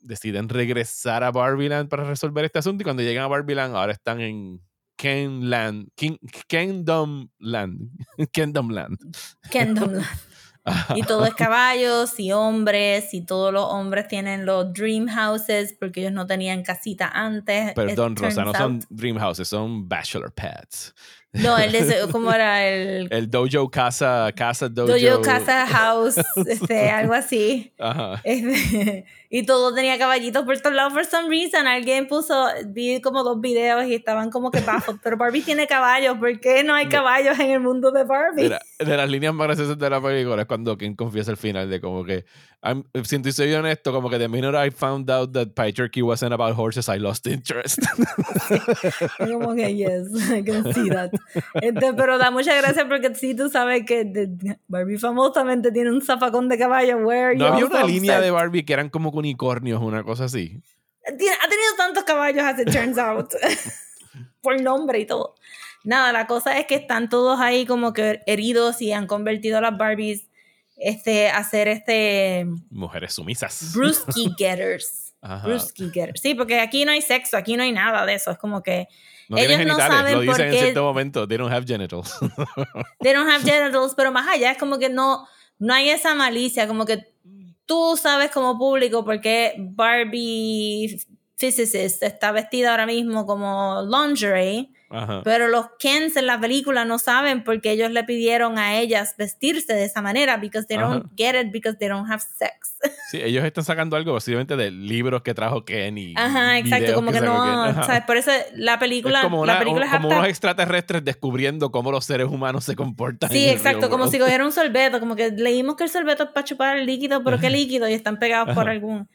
deciden regresar a Barbieland para resolver este asunto. Y cuando llegan a Barbieland, ahora están en Kenland, King, Kingdom Land. Kingdom Land. Kingdom Land. Y todo es caballos y hombres, y todos los hombres tienen los dream houses porque ellos no tenían casita antes. Perdón, Rosa, no son dream houses, son bachelor pads. No, él es, ¿cómo era el? El dojo casa, casa dojo. Dojo casa house, este, algo así. Ajá. Este, y todo tenía caballitos por todos lados for some reason. Alguien puso, vi como dos videos y estaban como que bajos. Pero Barbie tiene caballos. ¿Por qué no hay caballos en el mundo de Barbie? de las líneas más graciosas de la película es cuando quien confiesa al final de como que, I'm, siento y soy honesto, como que the minute I found out that pie jerky wasn't about horses, I lost interest. como que yes, I can see that. Este, pero da mucha gracia porque sí tú sabes que Barbie famosamente tiene un zafacón de caballo. Where no había una línea de Barbie que eran como unicornios, una cosa así. Ha tenido tantos caballos, as it turns out. Por nombre y todo. nada, la cosa es que están todos ahí como que heridos y han convertido a las Barbies este, a ser este... Mujeres sumisas. Brewski getters. Brewski getters. Sí, porque aquí no hay sexo, aquí no hay nada de eso. Es como que no ellos tienen no genitales, saben lo por dicen en cierto momento. They don't have genitals. They don't have genitals, pero más allá es como que no, no hay esa malicia, como que tú sabes como público por qué Barbie Physicist está vestida ahora mismo como lingerie, Ajá. pero los Kens en la película no saben porque ellos le pidieron a ellas vestirse de esa manera because they don't Ajá. get it because they don't have sex. Sí, ellos están sacando algo posiblemente de libros que trajo Ken y Ajá, exacto, como que, Ken. no. ¿sabes? Por eso la película, es como, una- la película un- es como unos extraterrestres descubriendo cómo los seres humanos se comportan. Sí, exacto, como si cogiera un sorbeto, como que leímos que el sorbeto es para chupar el líquido, pero qué líquido, y están pegados por algún.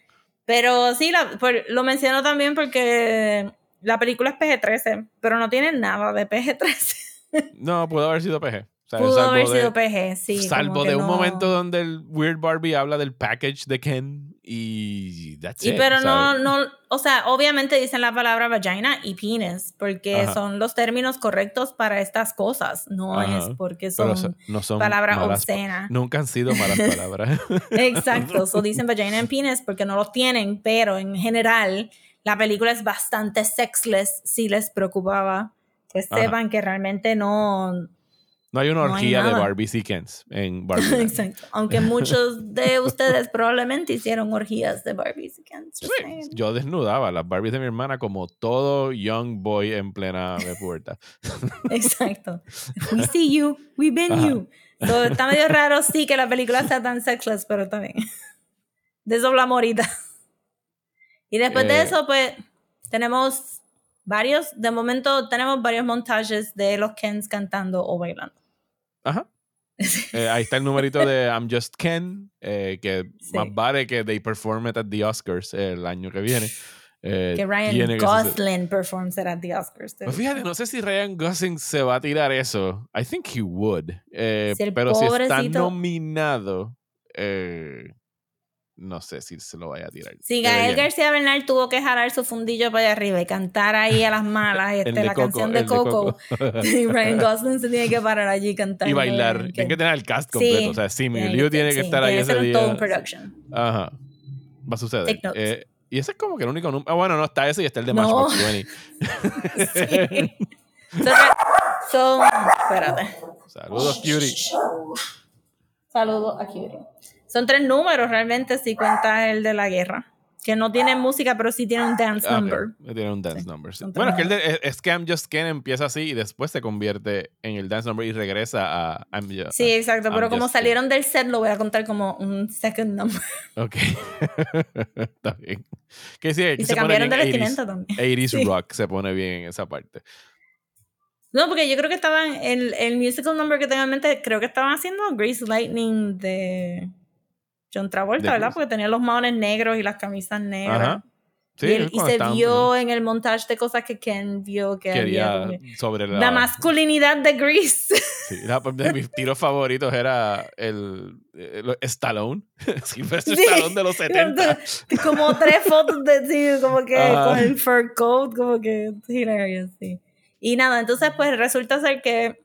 Pero sí, la- por- lo menciono también porque la película es PG-13, pero no tiene nada de PG-13. No, pudo haber sido PG. O sea, Pudo haber de- sido PG, sí. Salvo de un momento donde el Weird Barbie habla del package de Ken y that's Y it, pero no, ¿sabes? no, o sea, obviamente dicen la palabra vagina y penis, porque Ajá. son los términos correctos para estas cosas, no Ajá. es porque son so- no son palabras obscenas. Nunca han sido malas palabras. Exacto, so dicen vagina and penis porque no los tienen, pero en general la película es bastante sexless si les preocupaba. Pues Ajá. sepan que realmente no. No hay una No hay orgía de nada. Barbies y Kens en Barbie. Exacto. Aunque muchos de ustedes probablemente hicieron orgías de Barbies y Kens, just Sí, yo desnudaba las Barbies de mi hermana como todo young boy en plena puerta. Exacto. We see you, we been Ajá. you. So, está medio raro, sí, que la película sea tan sexless, pero también. De eso hablamos ahorita. Y después de Eh. eso, pues, tenemos varios, de momento tenemos varios montajes de los Kens cantando o bailando. Ajá. Eh, ahí está el numerito de I'm Just Ken, eh, que Sí. más vale que they perform it at the Oscars el año que viene. Eh, Que Ryan. Gosling performs it at the Oscars. Pues fíjate, no sé si Ryan Gosling se va a tirar eso. I think he would. Eh, Si pero si está pobrecito- nominado, eh, no sé si se lo vaya a tirar. Si Gael Deberían. García Bernal tuvo que jalar su fundillo para allá arriba y cantar ahí a las malas este, la Coco, canción de el de Coco, Coco. y Ryan Gosling se tiene que parar allí cantando. y bailar. en- Tiene que tener el cast Sí, completo. o sea, Simu tiene Liu tiene que sí, estar ahí ese día. todo un production. Ajá. Va a suceder. Take notes. Eh, y ese es como que el único número. Ah, bueno, no está ese y está el de No. Matchbox 20. Sí. Son, son- espérate. Saludos, cutie. Saludos a Cutie. Son tres números realmente si cuentas el de la guerra. Que no tiene música, pero sí tiene un dance Ah, number. Tiene un dance Sí, number. sí. Bueno, es que el de es- Scam Just Ken empieza así y después se convierte en el dance number y regresa a I'm Just. Sí, exacto. Pero I'm como Ken. salieron del set, lo voy a contar como un second number. Ok. Está bien. Que sí, Y se cambiaron de vestimenta 80s, también. 80s Sí. rock se pone bien en esa parte. No, porque yo creo que estaban, el, el musical number que tengo en mente, creo que estaban haciendo Grease Lightning de John Travolta, ¿verdad? Porque tenía los maones negros y las camisas negras. Ajá. Sí, y, él- y se vio en el montaje de cosas que Ken vio que había Quería que- sobre la. la masculinidad de Grease. Sí, la- de mis tiros favoritos era el, el Stallone. Sylvester Sí. Stallone de los 70. como tres fotos de sí, como que Ajá. con el fur coat, como que hilarious, sí. Y nada, entonces pues resulta ser que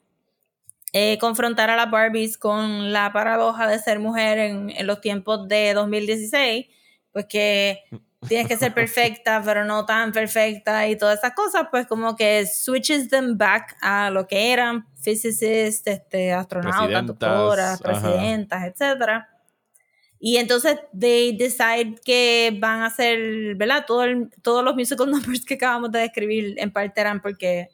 eh, confrontar a las Barbies con la paradoja de ser mujer en, en los tiempos de 2016, pues que tienes que ser perfecta, pero no tan perfecta y todas esas cosas, pues como que switches them back a lo que eran physicists, este, astronautas, Presidentas, doctoras, ajá. presidentas, etcétera. Y entonces they decide que van a hacer, ¿verdad? Todo el- todos los musical numbers que acabamos de describir en parte eran porque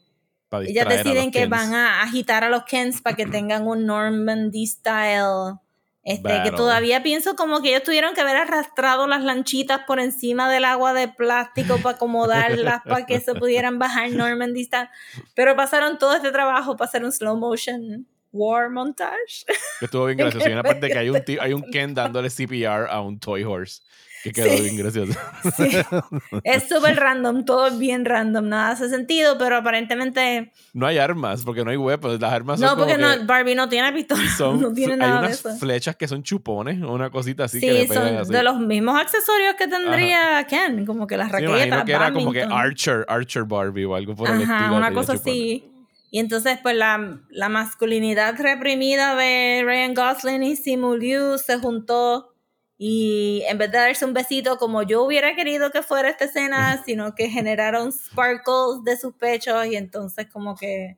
para ellas deciden que Kens. van a agitar a los Kens para que tengan un Normandy style. Este, que todavía pienso como que ellos tuvieron que haber arrastrado las lanchitas por encima del agua de plástico para acomodarlas para que se pudieran bajar Normandy style. Pero pasaron todo este trabajo para hacer un slow motion war montage. Estuvo bien gracioso. Y una parte que hay un, ti- hay un Ken dándole CPR a un toy horse. Que quedó Sí. bien gracioso. Sí. Es súper random, todo bien random, nada hace sentido, pero aparentemente No hay armas, porque no hay weapons. Las armas son no, porque como que no, Barbie no tiene pistola, son, no tiene hay nada de unas eso. flechas que son chupones o una cosita así que le Sí, pegan son así. de los mismos accesorios que tendría Ken, como que las Sí, me raquetas, imagino que era como que. Archer, Archer Barbie o algo por el estilo. Ajá, una cosa así. Y entonces, pues la, la masculinidad reprimida de Ryan Gosling y Simu Liu se juntó y en vez de darse un besito como yo hubiera querido que fuera esta escena, sino que generaron sparkles de sus pechos y entonces como que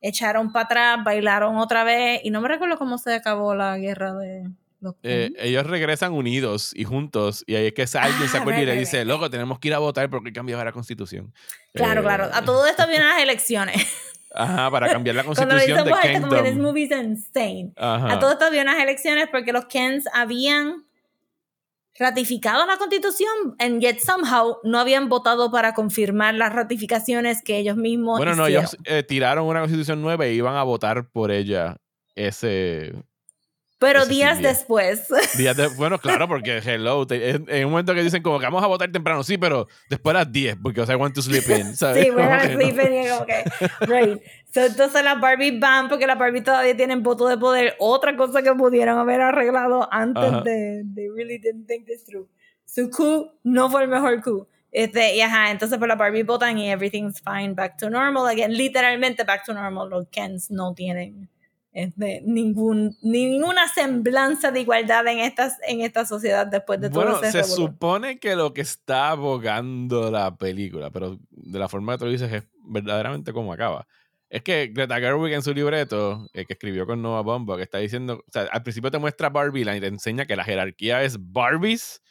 echaron para atrás, bailaron otra vez y no me recuerdo cómo se acabó la guerra de los eh, ellos regresan unidos y juntos y ahí es que alguien se ah, acuerda y le dice, loco, tenemos que ir a votar porque hay cambiado la constitución. Claro, eh, claro. A todo esto vienen las elecciones. Ajá, para cambiar la constitución de Kingdom. Como this insane. A todo esto había unas elecciones porque los Kens habían ratificado la constitución and yet somehow no habían votado para confirmar las ratificaciones que ellos mismos Bueno, no, ellos eh, tiraron una constitución nueva y iban a votar por ella ese pero días después. Días bueno, claro, porque hello, en un momento que dicen como que vamos a votar temprano, sí, pero después a las 10, porque o sea, I want to sleep in, ¿sabes? Sí, bueno, a sleep in y como que, right. So, entonces las Barbie van porque las Barbie todavía tienen voto de poder. Otra cosa que pudieron haber arreglado antes de they really didn't think this through. Su coup no fue el mejor coup. Este, y ajá, entonces por pues, la Barbie votan y everything's fine, back to normal again. Literalmente back to normal. Los Kens no tienen este, ningún, ninguna semblanza de igualdad en, estas, en esta sociedad después de todo Bueno, se supone que lo que está abogando la película, pero de la forma que tú lo dices es verdaderamente como acaba. Es que Greta Gerwig en su libreto, eh, que escribió con Nova Bomba, que está diciendo, o sea, al principio te muestra Barbie y te enseña que la jerarquía es Barbies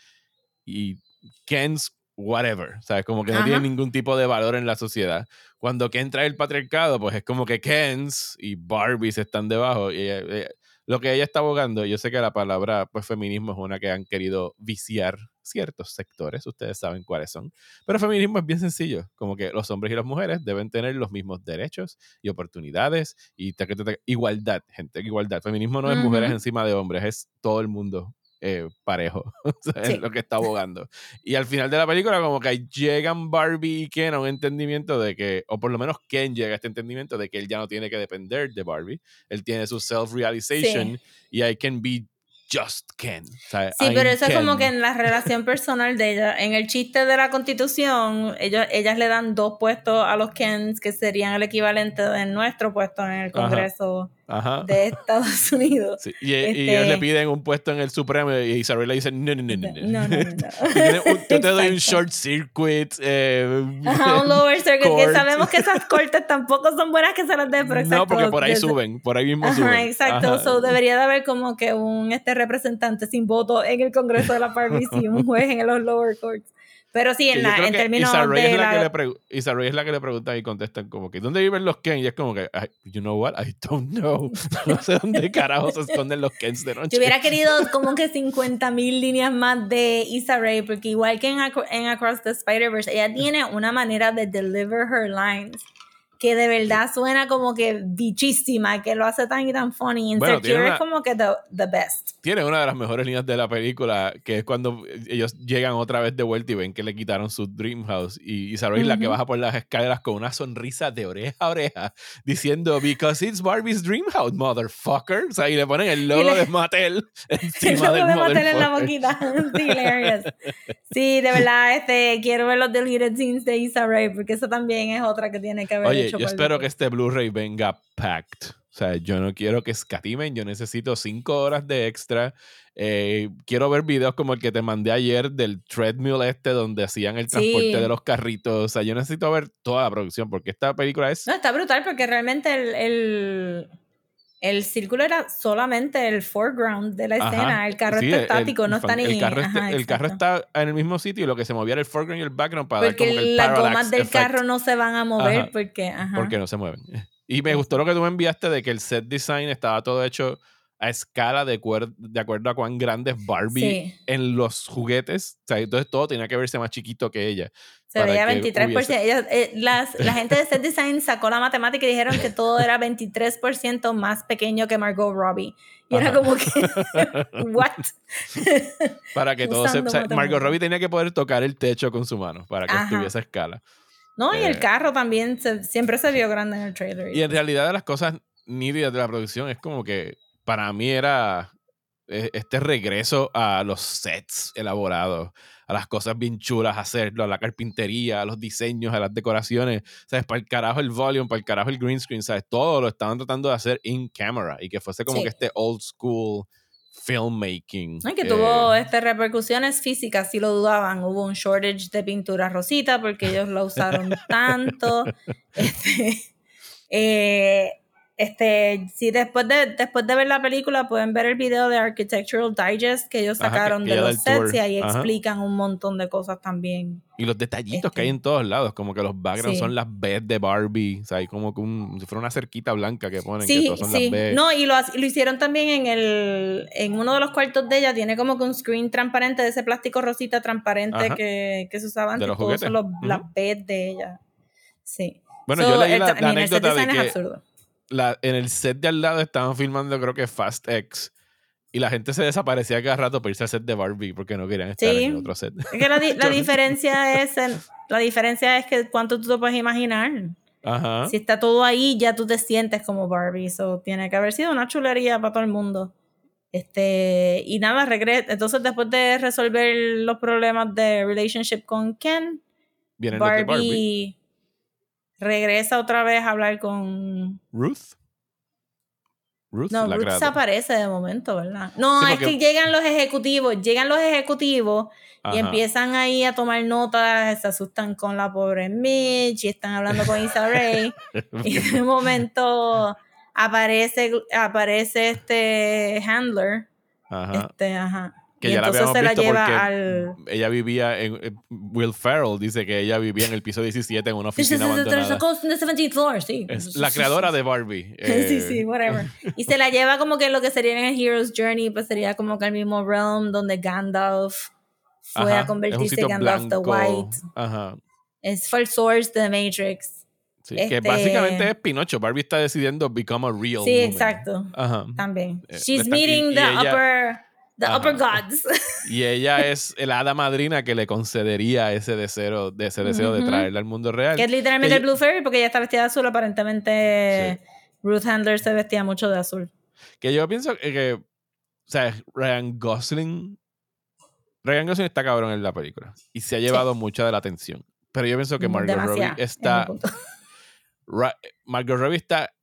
y Ken's whatever, ¿sabes? Como que no tiene ningún tipo de valor en la sociedad. Cuando Ken trae el patriarcado, pues es como que Kens y Barbies están debajo. Y eh, lo que ella está abogando, yo sé que la palabra pues feminismo es una que han querido viciar ciertos sectores, ustedes saben cuáles son, pero feminismo es bien sencillo, como que los hombres y las mujeres deben tener los mismos derechos y oportunidades y igualdad, gente, igualdad. Feminismo no es mujeres encima de hombres, es todo el mundo eh, parejo. es lo que está abogando. Y al final de la película, como que llegan Barbie y Ken a un entendimiento de que, o por lo menos Ken llega a este entendimiento de que él ya no tiene que depender de Barbie. Él tiene su self-realization y I can be just Ken. sí, pero eso es como que en la relación personal de ella. En el chiste de la constitución, ellos, ellas le dan dos puestos a los Kens que serían el equivalente de nuestro puesto en el Congreso de Estados Unidos. Y, ellos le este piden un puesto en el Supremo y Isabel le dice, no, no, no, no. no, no, no. Yo te doy un short circuit. Eh, Ajá, un lower circuit, que sabemos que esas cortes tampoco son buenas que se las den, pero exacto. No, porque por ahí suben, por ahí mismo suben. Ajá, exacto. So, debería de haber como que un este representante sin voto en el Congreso de la Barbie y un juez en los lower courts. Pero sí, en, la, en términos de. Es la, Que le es la que le pregunta y contestan como que, ¿dónde viven los Ken? Y es como que, you know what? I don't know. No sé dónde carajo se esconden los Kens de noche. Yo hubiera querido como que 50 mil líneas más de Issa Rae, porque igual que en, en Across the Spider-Verse, ella tiene una manera de deliver her lines que de verdad suena como que bichísima, que lo hace tan y tan funny. Insecure es como que the, the, best. Tiene una de las mejores líneas de la película, que es cuando ellos llegan otra vez de vuelta y ven que le quitaron su dream house. Y Isabel, la que baja por las escaleras con una sonrisa de oreja a oreja, diciendo, Because it's Barbie's dream house, motherfucker. O sea, y le ponen el logo de Mattel encima el logo de Mattel en la boquita. sí, hilarious. Sí, de verdad, este, quiero ver los deleted scenes de Isabel, porque eso también es otra que tiene que ver yo espero que este Blu-ray venga packed. O sea, yo no quiero que escatimen, yo necesito cinco horas de extra. Eh, quiero ver videos como el que te mandé ayer del treadmill este donde hacían el transporte de los carritos. O sea, yo necesito ver toda la producción porque esta película es... No, está brutal porque realmente el el círculo era solamente el foreground de la escena. El carro está estático, no está ni. El carro, el carro, está en el mismo sitio y lo que se movía era el foreground y el background para porque dar como el las gomas del carro no se van a mover porque. Porque no se mueven. Y me gustó lo que tú me enviaste de que el set design estaba todo hecho a escala de, de acuerdo a cuán grande es Barbie en los juguetes. O sea, entonces todo tenía que verse más chiquito que ella. Se veía 23%. Eh, las, la gente de Set Design sacó la matemática y dijeron que todo era 23% más pequeño que Margot Robbie. Y era como que, ¿what? para que todo se. Margot Robbie tenía que poder tocar el techo con su mano para que estuviese a escala. No, y el eh, carro también siempre se vio grande en el trailer. Y en realidad de las cosas nítidas de la producción es como que para mí era eh, este regreso a los sets elaborados, a las cosas bien chulas, hacerlo, a la carpintería, a los diseños, a las decoraciones, ¿sabes? Para el carajo el volume, para el carajo el green screen, ¿sabes? Todo lo estaban tratando de hacer in camera y que fuese como que este old school filmmaking. Y que tuvo eh, este, repercusiones físicas, si lo dudaban. Hubo un shortage de pintura rosita porque ellos lo usaron tanto. Este, eh, este, si después de, después de ver la película pueden ver el video de Architectural Digest que ellos sacaron de los sets y ahí explican un montón de cosas también. Y los detallitos que hay este. en todos lados, como que los backgrounds son las beds de Barbie, o sea, hay como que un, si fuera una cerquita blanca que ponen, sí, que todas son las beds. No, y lo, lo hicieron también en el, en uno de los cuartos de ella, tiene como que un screen transparente de ese plástico rosita transparente que, que, se usaba antes, todos son los, las beds de ella. Sí. Bueno, yo leí la, anécdota de que... absurdo en el set de al lado estaban filmando, creo que Fast X. Y la gente se desaparecía cada rato para irse al set de Barbie porque no querían estar en otro set. Es que la, diferencia es la diferencia es que cuánto tú te puedes imaginar. Ajá. Si está todo ahí, ya tú te sientes como Barbie. Eso tiene que haber sido una chulería para todo el mundo. Este, y nada, regresa. Entonces, después de resolver los problemas de relationship con Ken, Barbie regresa otra vez a hablar con Ruth. Ruth no, Ruth se aparece de momento, ¿verdad? No, es que llegan los ejecutivos, llegan los ejecutivos y empiezan ahí a tomar notas, se asustan con la pobre Mitch y están hablando con Issa Rae. y de momento aparece, aparece este handler. Ajá. Este, ajá que y ya entonces la se la lleva al... ella vivía en, Will Ferrell dice que ella vivía en el piso 17 en una oficina abandonada. Floor, sí. Es la creadora de Barbie. sí, sí, eh. whatever. Y se la lleva como que lo que sería en el Hero's Journey, pues sería como que el mismo realm donde Gandalf fue a convertirse en Gandalf the White. Ajá. Es fue el source de Matrix. Sí, que este básicamente es Pinocho. Barbie está decidiendo become a real Sí, exacto. Ajá. También. Eh, She's meeting the upper The upper gods. Y ella es el hada madrina que le concedería ese deseo, de ese deseo de traerla al mundo real. Que es literalmente el Blue Fairy porque ella está vestida de azul. Aparentemente Ruth Handler se vestía mucho de azul. Que yo pienso que, o sea, Ryan Gosling. Ryan Gosling está cabrón en la película. Y se ha llevado mucha de la atención. Pero yo pienso que Margot Robbie está. Margot Robbie está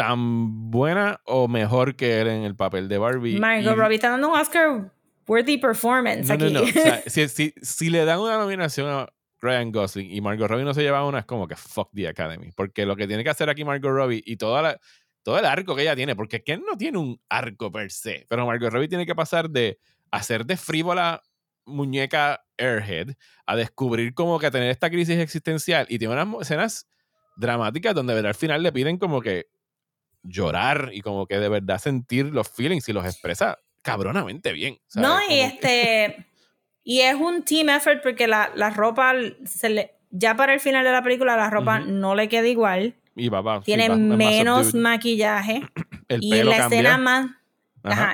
tan buena o mejor que él en el papel de Barbie. Margot Robbie está dando un Oscar worthy performance aquí. No, no. O sea, si, si, si, le dan una nominación a Ryan Gosling y Margot Robbie no se lleva una, es como que fuck the Academy. Porque lo que tiene que hacer aquí Margot Robbie y toda la, todo el arco que ella tiene, porque Ken no tiene un arco per se, pero Margot Robbie tiene que pasar de hacer de frívola muñeca Airhead a descubrir como que tener esta crisis existencial y tiene unas escenas dramáticas donde al final le piden como que llorar y como que de verdad sentir los feelings y los expresa cabronamente bien. No, y este. Y es un team effort porque la, la ropa se le, ya para el final de la película la ropa no le queda igual. Y Tiene menos maquillaje. y en la escena más.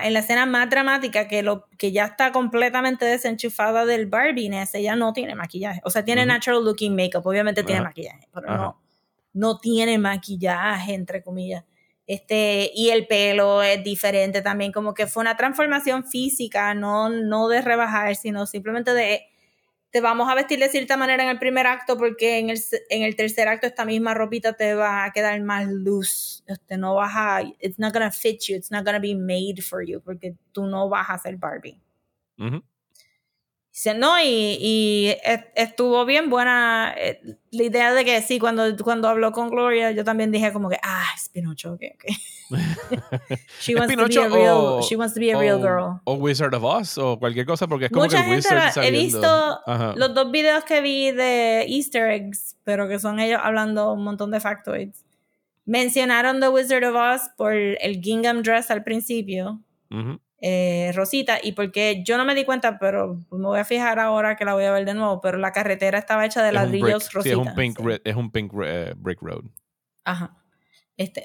en la escena más dramática que lo que ya está completamente desenchufada del Barbiness, ella no tiene maquillaje. O sea, tiene natural looking makeup, obviamente tiene maquillaje, pero no, no tiene maquillaje, entre comillas. Este, y el pelo es diferente también, como que fue una transformación física, no, no de rebajar, sino simplemente de te vamos a vestir de cierta manera en el primer acto porque en el, en el tercer acto esta misma ropita te va a quedar más loose, este, no vas a, it's not gonna fit you, it's not gonna be made for you, porque tú no vas a ser Barbie. No, y, y, estuvo bien buena eh, la idea de que sí, cuando, cuando habló con Gloria, yo también dije como que, ah, es Pinocho, ok, ok. she, wants to be a real, she wants to be a real girl. O Wizard of Oz, o cualquier cosa, porque es como Mucha que el gente Wizard He visto los dos videos que vi de Easter eggs, pero que son ellos hablando un montón de factoids. Mencionaron The Wizard of Oz por el gingham dress al principio. Eh, Rosita, y porque yo no me di cuenta, pero me voy a fijar ahora que la voy a ver de nuevo, pero la carretera estaba hecha de ladrillos Rosita. Sí, es un pink, es un pink eh, brick road. Ajá. Este,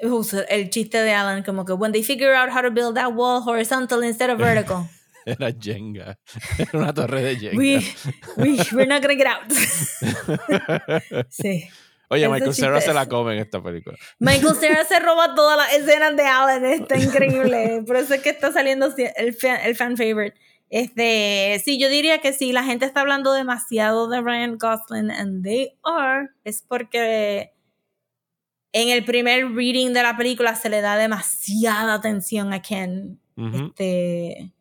el chiste de Alan, como que when they figure out how to build that wall horizontal instead of vertical. Era Jenga. Era una torre de Jenga. We, we, we're not gonna get out. sí. Oye, Ese Michael Cera se la come en esta película. Michael Cera se roba todas las escenas de Alan, está increíble. Por eso es que está saliendo el fan, el fan favorite. Este, sí, yo diría que si la gente está hablando demasiado de Ryan Gosling, and they are, es porque en el primer reading de la película se le da demasiada atención a Ken. Este,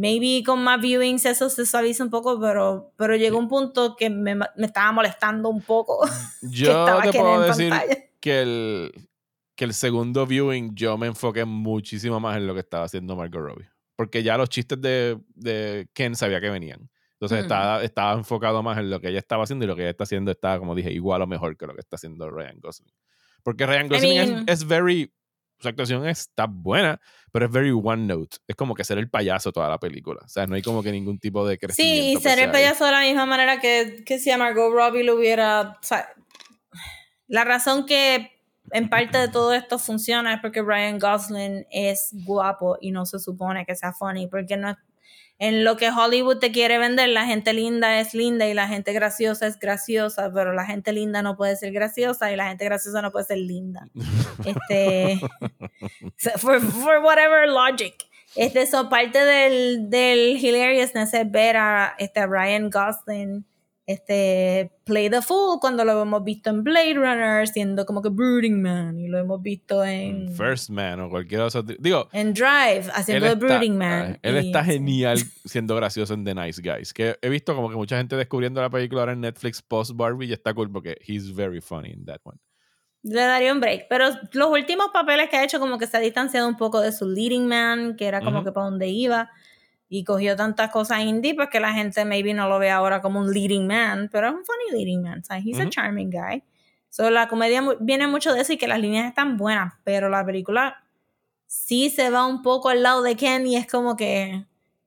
maybe con más viewings eso se suaviza un poco, pero, pero llegó un punto que me, me estaba molestando un poco. Yo te puedo decir pantalla. que el, que el segundo viewing yo me enfoqué muchísimo más en lo que estaba haciendo Margot Robbie. Porque ya los chistes de, de Ken sabía que venían. Entonces estaba, estaba enfocado más en lo que ella estaba haciendo y lo que ella está haciendo estaba, como dije, igual o mejor que lo que está haciendo Ryan Gosling. Porque Ryan Gosling es- mean- es, very... Su actuación está buena, pero es very one note. Es como que ser el payaso toda la película. O sea, no hay como que ningún tipo de crecimiento. Sí, y ser se el ahí. payaso de la misma manera que, que si a Margot Robbie lo hubiera. o sea, la razón que en parte de todo esto funciona es porque Ryan Gosling es guapo y no se supone que sea funny, porque no en lo que Hollywood te quiere vender, la gente linda es linda y la gente graciosa es graciosa, pero la gente linda no puede ser graciosa y la gente graciosa no puede ser linda. Este, so, for, for whatever logic. Este, so, parte del, del hilariousness es ver a este, a Ryan Gosling este, play the fool cuando lo hemos visto en Blade Runner siendo como que Brooding Man y lo hemos visto en, First Man o cualquier otro. Digo, en Drive haciendo de Brooding Man. él y- está genial siendo gracioso en The Nice Guys. Que he visto como que mucha gente descubriendo la película ahora en Netflix post Barbie y está cool porque he's very funny in that one. Le daría un break. Pero los últimos papeles que ha hecho, como que se ha distanciado un poco de su leading man, que era como Ujú. que para donde iba. Y cogió tantas cosas indie, pues que la gente maybe no lo ve ahora como un leading man, pero es un funny leading man. O sea, he's a Ujú. charming guy. So, la comedia viene mucho de eso y que las líneas están buenas, pero la película sí se va un poco al lado de Ken y es como que.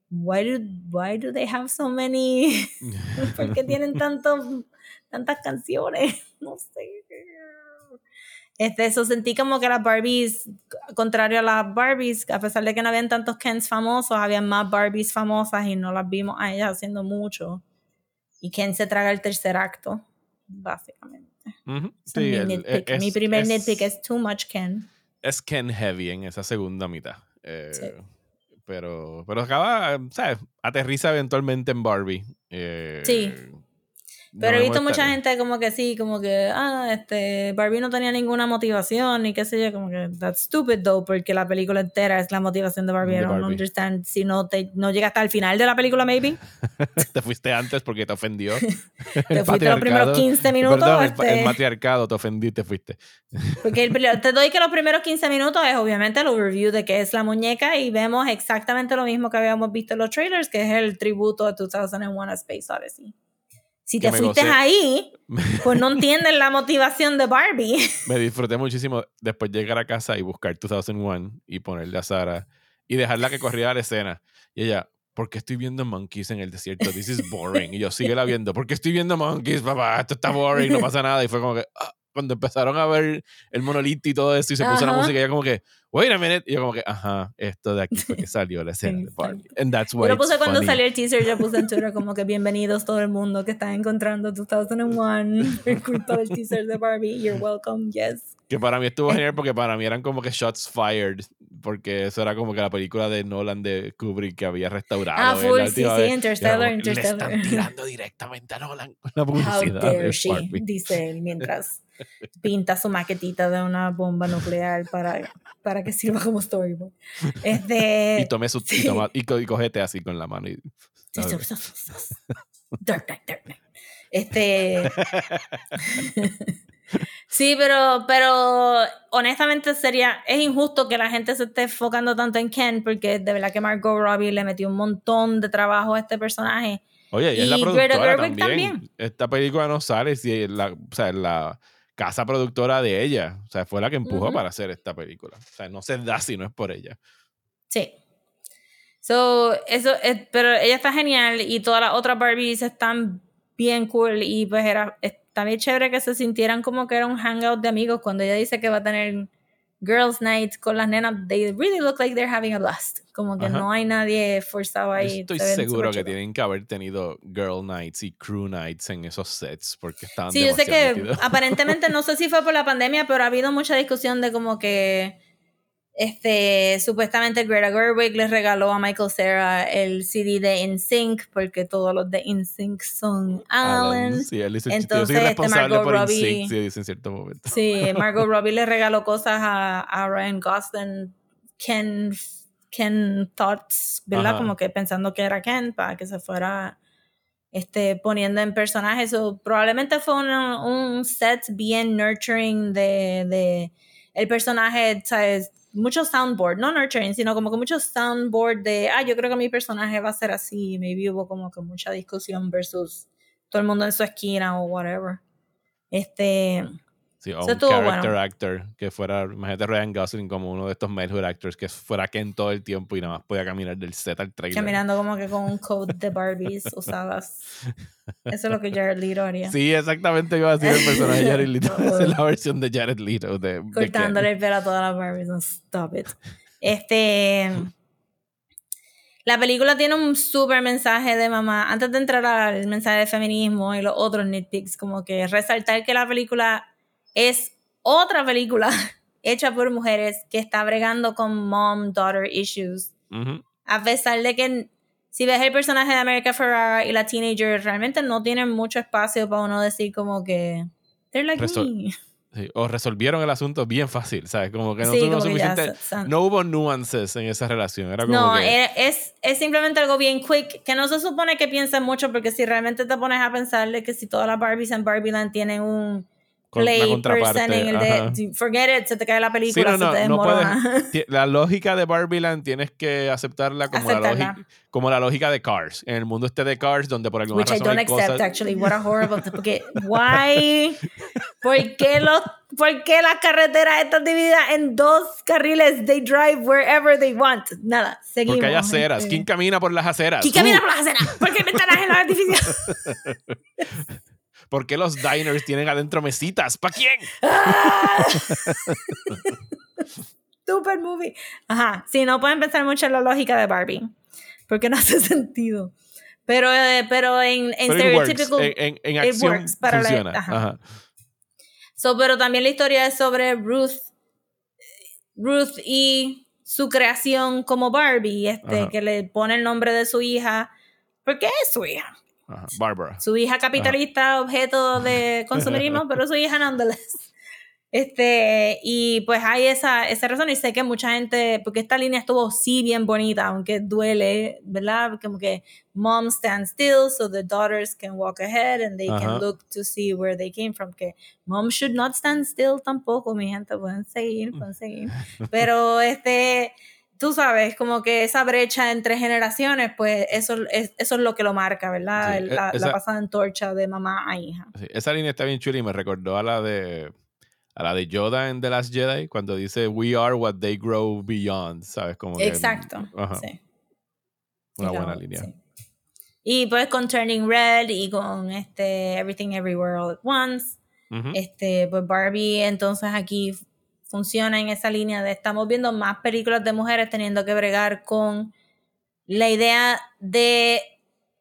Why do, why do they have so many? ¿Por qué tienen tantos, tantas canciones? No sé. Este, eso sentí como que las Barbies, contrario a las Barbies, a pesar de que no habían tantos Kens famosos, habían más Barbies famosas y no las vimos a ellas haciendo mucho. Y Ken se traga el tercer acto, básicamente. Mi, el- nitpick. es- mi primer es- nitpick es too much Ken. Es Ken Heavy en esa segunda mitad. Eh, Sí. Pero, pero acaba, ¿sabes? Aterriza eventualmente en Barbie. Eh, Sí. No Pero he me visto mucha gente como que sí, como que, ah, este, Barbie no tenía ninguna motivación y qué sé yo, como que, that's stupid though, porque la película entera es la motivación de Barbie. De I don't Barbie. understand si no, te, no llega hasta el final de la película, maybe. te fuiste antes porque te ofendió. Te fuiste los primeros 15 minutos. Perdón, el pa- el, este, matriarcado te ofendí te fuiste. porque el te doy que los primeros 15 minutos es obviamente el overview de qué es la muñeca y vemos exactamente lo mismo que habíamos visto en los trailers, que es el tributo a 2001 A Space Odyssey. Si te fuiste gocé. ahí, pues no entiendes la motivación de Barbie. Me disfruté muchísimo después llegar a casa y buscar 2001 y ponerle a Sara y dejarla que corriera la escena. Y ella, ¿por qué estoy viendo monkeys en el desierto? This is boring. Y yo, síguela viendo. ¿Por qué estoy viendo monkeys, papá? Esto está boring, no pasa nada. Y fue como que, ah, cuando empezaron a ver el monolito y todo eso y se puso la música, ella como que, wait a minute. Y yo como que, ajá, esto de aquí fue que salió la escena de Barbie. And that's why Yo lo puse cuando funny. salió el teaser, yo puse en Twitter como que bienvenidos todo el mundo que está encontrando 2001 por culpa del teaser de Barbie. You're welcome, yes. Que para mí estuvo genial porque para mí eran como que shots fired. Porque eso era como que la película de Nolan de Kubrick que había restaurado. Ah, él full, la sí, sí, Interstellar, Interstellar. Le están tirando directamente a Nolan con la How publicidad dare de she, dice él mientras pinta su maquetita de una bomba nuclear para, para que sirva como storyboard. Este, Y tomé su y, sí. toma- y, co- y cogete así con la mano. Y, Dark. Este. sí, pero, pero honestamente sería. Es injusto que la gente se esté enfocando tanto en Ken, porque de verdad que Margot Robbie le metió un montón de trabajo a este personaje. Oye, y es la Y productora también. también. Esta película no sale si la, o sea, la casa productora de ella. O sea, fue la que empujó para hacer esta película. O sea, no se da si no es por ella. Sí. So, eso es, pero ella está genial y todas las otras Barbies están bien cool y pues era, está bien chévere que se sintieran como que era un hangout de amigos cuando ella dice que va a tener girls night con las nenas, they really look like they're having a blast. Como que no hay nadie forzado ahí. Estoy seguro que tienen que haber tenido girl nights y crew nights en esos sets porque estaban Sí, yo sé que aparentemente no sé si fue por la pandemia, pero ha habido mucha discusión de como que este, supuestamente Greta Gerwig les regaló a Michael Cera el CD de NSYNC porque todos los de NSYNC son Alan. Sí, él dice, Entonces, este Margot Robbie, sí, dice en cierto momento. Sí, Margot Robbie le regaló cosas a, a Ryan Gosling, Ken, Ken Thoughts, ¿verdad? Como que pensando que era Ken para que se fuera este, poniendo en personajes. probablemente fue un, un set bien nurturing de, de el personaje, ¿sabes? Mucho soundboard, no nurturing, sino como que mucho soundboard de, ah, yo creo que mi personaje va a ser así, maybe hubo como que mucha discusión versus todo el mundo en su esquina o whatever. Este, Sí, o un character actor que fuera, imagínate Ryan Gosling como uno de estos male actors que fuera Ken todo el tiempo y nada más podía caminar del set al trailer. Caminando como que con un coat de Barbies usadas. Eso es lo que Jared Leto haría. Sí, exactamente iba a decir el personaje de Jared Leto. Esa es la versión de Jared Leto. De, Cortándole el pelo a todas las Barbies. stop it. Este... La película tiene un súper mensaje de mamá. Antes de entrar al mensaje de feminismo y los otros nitpicks, como que resaltar que la película es otra película hecha por mujeres que está bregando con mom-daughter issues. A pesar de que si ves el personaje de America Ferrara y la teenager, realmente no tienen mucho espacio para uno decir como que... They're like me o resolvieron el asunto bien fácil, ¿sabes? Como que no suficiente. no hubo nuances en esa relación. Era como no, es, es simplemente algo bien quick que no se supone que piensen mucho porque si realmente te pones a pensarle que si todas las Barbies en Barbieland tienen un play person en el de forget it, se te cae la película, no, se te no La lógica de Barbieland tienes que aceptarla como la lógica como la lógica de Cars. En el mundo este de Cars donde por alguna Which razón I don't accept cosas... actually. What a horrible porque why ¿Por qué los ¿Por qué las carreteras están divididas en dos carriles? They drive wherever they want. Nada, seguimos. Porque hay aceras. Este. ¿Quién camina por las aceras? ¿Quién camina por las aceras? ¿Por qué hay ventanas en los edificios? ¿Por qué los diners tienen adentro mesitas? ¿Para quién? Super movie. Ajá. Sí, no pueden pensar mucho en la lógica de Barbie. Porque no hace sentido. Pero, eh, pero en, en stereotypical. En, en, acción para funciona. ajá. So, pero también la historia es sobre Ruth. Ruth y su creación como Barbie, este, que le pone el nombre de su hija. ¿Por qué es su hija? Barbara. Su hija capitalista, objeto de consumerismo, pero su hija nonetheless. Este, y pues hay esa, esa razón y sé que mucha gente, porque esta línea estuvo sí bien bonita, aunque duele, ¿verdad? Como que mom stands still so the daughters can walk ahead and they can look to see where they came from, que mom should not stand still tampoco, mi gente, pueden seguir, pueden seguir. Pero este, tú sabes, como que esa brecha entre generaciones, pues eso es, eso es lo que lo marca, ¿verdad? E, la, la, pasada antorcha de mamá a hija. esa línea está bien chula y me recordó a la de a la de Yoda en The Last Jedi cuando dice We are what they grow beyond, ¿sabes? Como Exacto. sí. Una buena línea. Y pues con Turning Red y con este Everything Everywhere All at Once. Este, pues Barbie entonces aquí funciona en esa línea de estamos viendo más películas de mujeres teniendo que bregar con la idea de,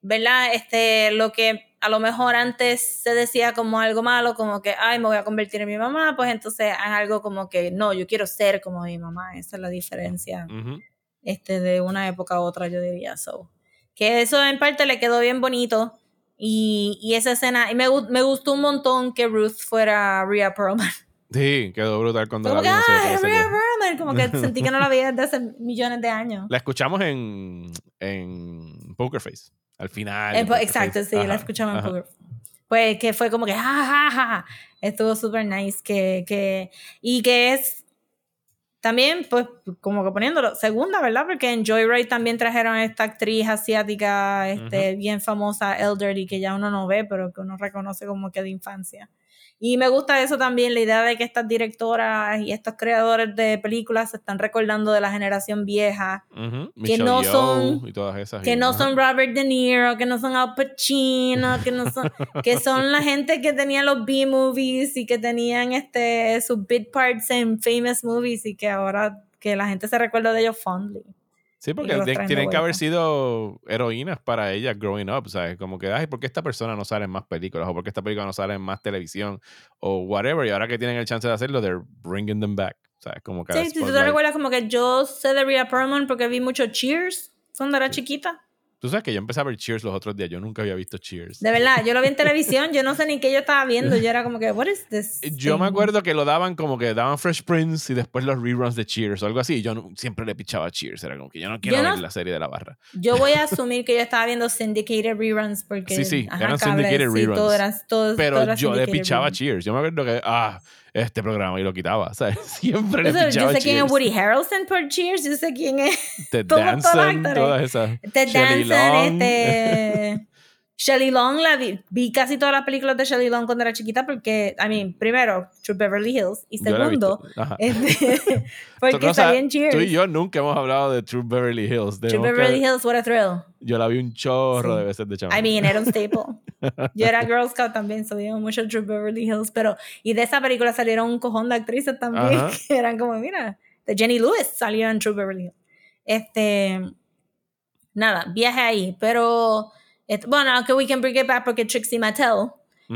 ¿verdad? Este, lo que a lo mejor antes se decía como algo malo, como que, ay, me voy a convertir en mi mamá, pues entonces es algo como que, no, yo quiero ser como mi mamá, esa es la diferencia este, de una época a otra, yo diría, so. Que eso en parte le quedó bien bonito. Y, y esa escena, y me, me gustó un montón que Ruth fuera Rhea Perlman. Sí, quedó brutal cuando como la vimos. como que sentí que no la veía desde hace millones de años. La escuchamos en, en Poker Face, al final. exacto, sí, la escuchamos en Poker Pues que fue como que, ja, estuvo súper nice, que, que, y que es también, pues, como que poniéndolo, segunda, ¿verdad? Porque en Joyride también trajeron a esta actriz asiática, este, bien famosa, Elderly, que ya uno no ve, pero que uno reconoce como que de infancia. Y me gusta eso también, la idea de que estas directoras y estos creadores de películas se están recordando de la generación vieja, que no son que no son Robert De Niro, que no son Al Pacino, que no son que son la gente que tenía los B movies y que tenían este sus bit parts en famous movies y que ahora que la gente se recuerda de ellos fondly. Sí, porque tienen que haber sido heroínas para ellas growing up, ¿sabes? Como que, ay, ¿por qué esta persona no sale en más películas? ¿O por qué esta película no sale en más televisión? O whatever. Y ahora que tienen el chance de hacerlo, they're bringing them back. ¿Sabes? Como que sí, si tú te recuerdas como que yo sé de Rhea Perlman porque vi mucho Cheers cuando era chiquita. Tú sabes que yo empecé a ver Cheers los otros días. Yo nunca había visto Cheers. De verdad, yo lo vi en televisión. Yo no sé ni qué yo estaba viendo. Yo era como que, what is this? Yo me acuerdo que lo daban como que daban Fresh Prince y después los reruns de Cheers o algo así. Yo siempre le pichaba Cheers. Era como que yo no quiero ver la serie de la barra. Yo voy a asumir que yo estaba viendo syndicated reruns porque. Sí, sí, eran syndicated reruns. pero yo le pichaba Cheers. Yo me acuerdo que, ah, este programa y lo quitaba. ¿sabes? Siempre le Yo sé quién es Woody Harrelson por Cheers, yo sé quién es. Ted Danson, todas esas. Ted Danson, este. Shelley Long, la vi, vi, casi todas las películas de Shelley Long cuando era chiquita porque, I mean, primero, True Beverly Hills y segundo, este, porque está bien Cheers. Tú y yo nunca hemos hablado de True Beverly Hills. True Beverly Hills, what a thrill. Yo la vi un chorro de veces de chaval. I mean, era un staple. yo era Girl Scout también, so mucho True Beverly Hills, pero, y de esa película salieron un cojón de actrices también que eran como, mira, de Jenny Lewis salió en True Beverly Hills. Este, nada, viaje ahí, pero bueno, aunque we can bring it back porque Trixie Mattel,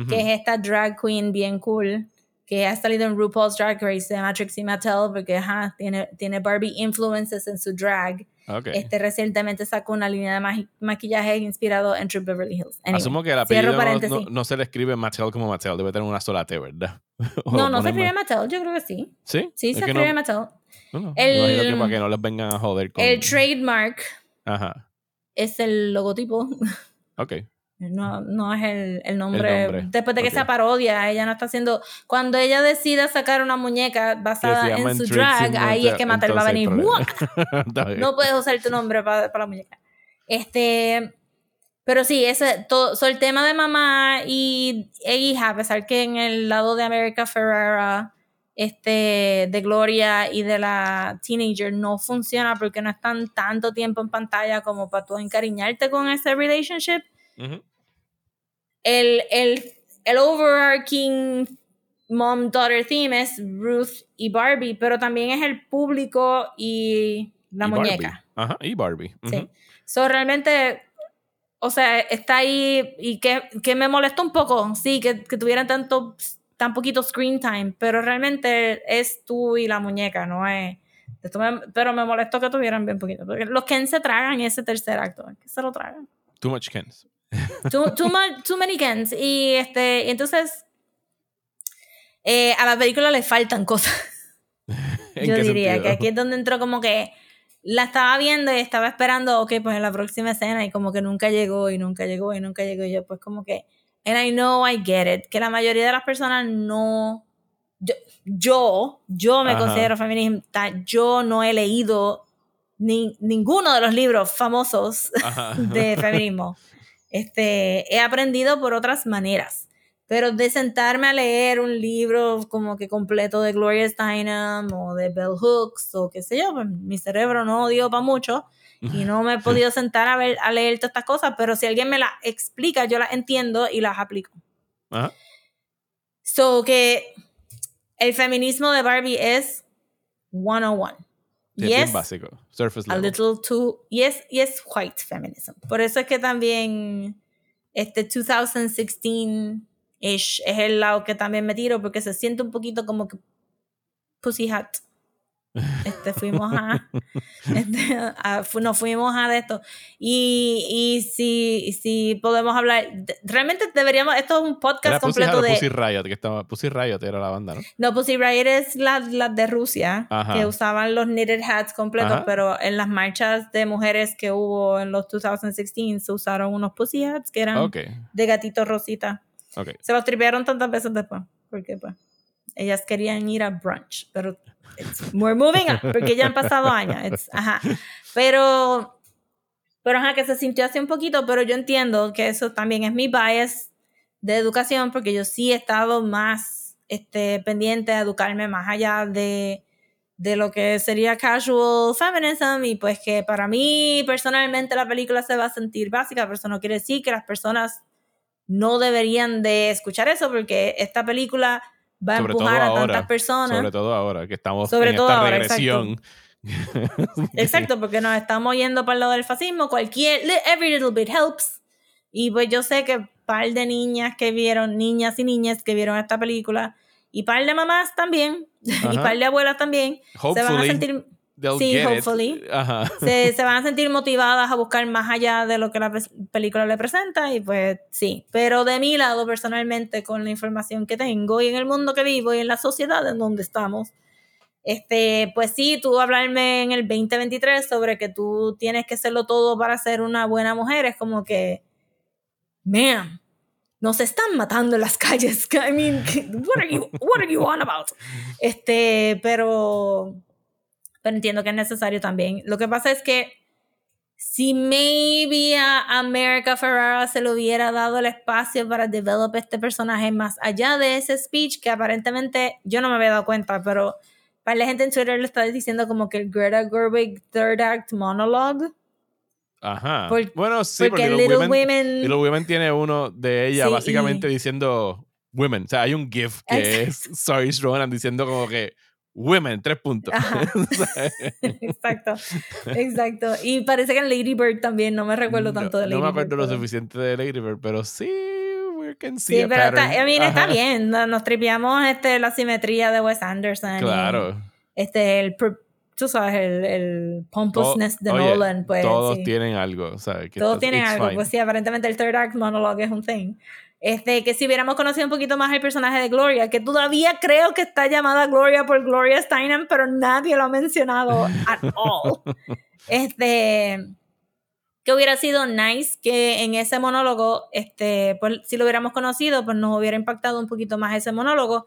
que es esta drag queen bien cool, que ha salido en RuPaul's Drag Race, se llama Trixie Mattel porque tiene, tiene Barbie influences en su drag. Este recientemente sacó una línea de maquillaje inspirado en True Beverly Hills. Asumo que el apellido no, se le escribe Mattel como Mattel, debe tener una sola T, ¿verdad? no, no se escribe Mattel, yo creo que sí. ¿Sí? Sí, se escribe Mattel. No, el, que para que no les vengan a joder con... El trademark Ajá. es el logotipo Ok. No, no es el, el, nombre. Después de que esa parodia, ella no está haciendo. Cuando ella decida sacar una muñeca basada en su drag, ahí es que Mattel va a venir. no puedes usar tu nombre para, para la muñeca. Este. Pero sí, ese, todo, el tema de mamá y e hija, a pesar que en el lado de America Ferrera, este, de Gloria y de la teenager no funciona porque no están tanto tiempo en pantalla como para tú encariñarte con ese relationship. El, el, el overarching mom-daughter theme es Ruth y Barbie, pero también es el público y la muñeca. Ajá, y Barbie. Sí. So, realmente, o sea, está ahí y que, que me molesta un poco, sí, que, que tuvieran tanto tan poquito screen time, pero realmente es tú y la muñeca, no es... pero me molestó que tuvieran bien poquito. Porque los Kens se tragan ese tercer acto. que se lo tragan? Too much Kens. Too, too, much, too many Kens. Y este, entonces eh, a la película le faltan cosas. Yo diría que aquí es donde entró como que la estaba viendo y estaba esperando, ok, pues en la próxima escena y como que nunca llegó y nunca llegó y nunca llegó y yo pues como que And I know I get it. Que la mayoría de las personas no. Yo, yo, me considero feminista. Yo no he leído ni, ninguno de los libros famosos de feminismo. Este, he aprendido por otras maneras. Pero de sentarme a leer un libro como que completo de Gloria Steinem o de Bell Hooks o qué sé yo, pues mi cerebro no dio para mucho y no me he podido sentar a, ver, a leer todas estas cosas, pero si alguien me las explica, yo las entiendo y las aplico. Ajá. So que el feminismo de Barbie es 101. Es básico, surface level. A little too, y es, y es white feminism. Por eso es que también este 2016-ish es el lado que también me tiro, porque se siente un poquito como que pussy hat. Este, fuimos a, este, nos fuimos a de esto. Y, y si, si podemos hablar, realmente deberíamos, esto es un podcast completo de... Pussy Riot, que estaba, Pussy Riot era la banda, ¿no? No, Pussy Riot es la, la de Rusia, que usaban los knitted hats completos, pero en las marchas de mujeres que hubo en los 2016 se usaron unos Pussy hats que eran de gatito rosita. Se los tripearon tantas veces después, porque pues ellas querían ir a brunch, pero we're moving on, porque ya han pasado años. ajá. Pero, pero ajá, que se sintió así un poquito, pero yo entiendo que eso también es mi bias de educación, porque yo sí he estado más este, pendiente de educarme más allá de, de lo que sería casual feminism y pues que para mí personalmente la película se va a sentir básica, pero eso no quiere decir que las personas no deberían de escuchar eso porque esta película va a empujar a tantas personas. Sobre todo ahora que estamos en esta regresión. Exacto. exacto, porque nos estamos yendo para el lado del fascismo, cualquier, every little bit helps. Y pues yo sé que un par de niñas que vieron, niñas y niñas que vieron esta película, y par de mamás también, y par de abuelas también, se van a sentir sí, hopefully. Se, se, van a sentir motivadas a buscar más allá de lo que la película le presenta y pues sí. Pero de mi lado, personalmente, con la información que tengo y en el mundo que vivo y en la sociedad en donde estamos, este, pues sí, tú hablarme en el 2023 sobre que tú tienes que hacerlo todo para ser una buena mujer, es como que, man, nos están matando en las calles. I mean, what are you, what are you on about? Este, pero pero entiendo que es necesario también. Lo que pasa es que si maybe a America Ferrara se le hubiera dado el espacio para develop este personaje más allá de ese speech que aparentemente yo no me había dado cuenta, pero para la gente en Twitter le está diciendo como que el Greta Gerwig third act monologue. Ajá. bueno, sí, porque, Little Women, Little Women tiene uno de ella básicamente diciendo women. O sea, hay un GIF que es Sorry Ronan diciendo como que Women, tres puntos. exacto, exacto. Y parece que en Lady Bird también, no me recuerdo tanto de Lady Bird. No me acuerdo lo suficiente de Lady Bird, pero sí, we can see sí, pero está, está bien. Nos tripeamos este, la simetría de Wes Anderson. Claro. este, el, tú sabes, el, el pompousness de Nolan. Pues, todos tienen algo, ¿sabes? todos tienen algo. Pues sí, aparentemente el third act monologue es un thing. Este, que si hubiéramos conocido un poquito más el personaje de Gloria, que todavía creo que está llamada Gloria por Gloria Steinem, pero nadie lo ha mencionado at all. Este, que hubiera sido nice que en ese monólogo, este, pues si lo hubiéramos conocido, pues nos hubiera impactado un poquito más ese monólogo.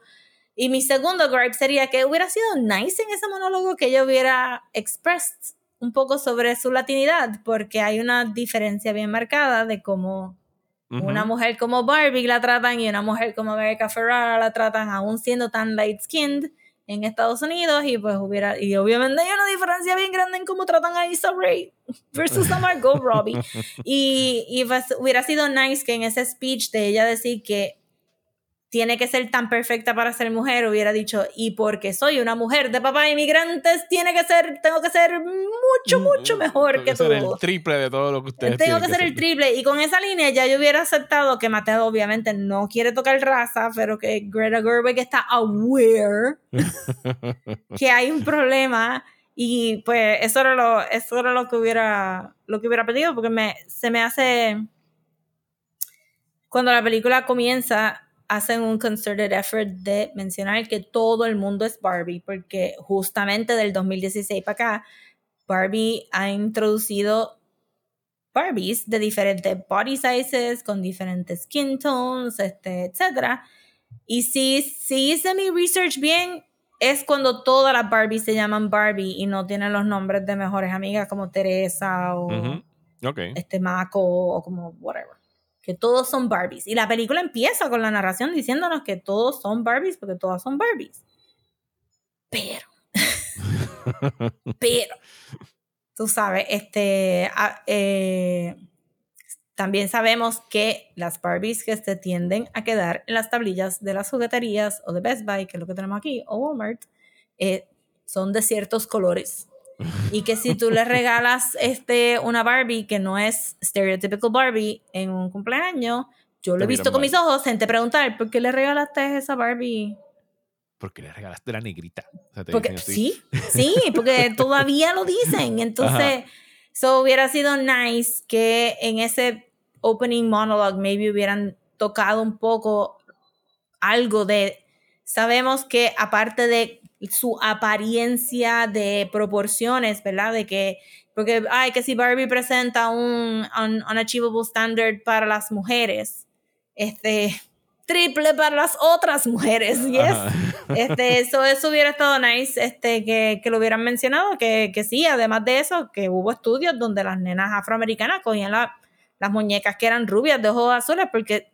Y mi segundo gripe sería que hubiera sido nice en ese monólogo que ella hubiera expressed un poco sobre su latinidad, porque hay una diferencia bien marcada de cómo una mujer como Barbie la tratan y una mujer como America Ferrara la tratan aún siendo tan light skinned en Estados Unidos y pues hubiera y obviamente hay una diferencia bien grande en cómo tratan a Issa Rae versus a Margot Robbie. Y, y pues hubiera sido nice que en ese speech de ella decir que tiene que ser tan perfecta para ser mujer, hubiera dicho, y porque soy una mujer de papá inmigrantes, tiene que ser, tengo que ser mucho, mm, mucho mejor que, que ser el triple de todo lo que ustedes Tengo que, ser, el triple. Y con esa línea ya yo hubiera aceptado que Mateo obviamente no quiere tocar raza, pero que Greta Gerwig está aware que hay un problema. Y pues eso era lo, eso era lo que hubiera, lo que hubiera pedido, porque me, se me hace. Cuando la película comienza, hacen un concerted effort de mencionar que todo el mundo es Barbie, porque justamente del 2016 para acá, Barbie ha introducido Barbies de diferentes body sizes, con diferentes skin tones, este, etc. Y si, si hice mi research bien, es cuando todas las Barbies se llaman Barbie y no tienen los nombres de mejores amigas como Teresa o este Mako o como whatever que todos son Barbies. Y la película empieza con la narración diciéndonos que todos son Barbies porque todas son Barbies. Pero, pero, tú sabes, este, eh, también sabemos que las Barbies que se tienden a quedar en las tablillas de las jugueterías o de Best Buy, que es lo que tenemos aquí, o Walmart, eh, son de ciertos colores. Y que si tú le regalas este, una Barbie que no es stereotypical Barbie en un cumpleaños, yo lo he visto con mis ojos, gente preguntar, ¿por qué le regalaste esa Barbie? Porque le regalaste la negrita. porque, sí, sí, porque todavía lo dicen. Entonces, eso hubiera sido nice que en ese opening monologue maybe hubieran tocado un poco algo de, sabemos que aparte de su apariencia de proporciones, ¿verdad? De que, porque, ay, que si Barbie presenta un, unachievable standard para las mujeres, este, triple para las otras mujeres, yes. Este, eso, eso hubiera estado nice, este, que, que lo hubieran mencionado, que, que, sí, además de eso, que hubo estudios donde las nenas afroamericanas cogían las muñecas que eran rubias de ojos azules, porque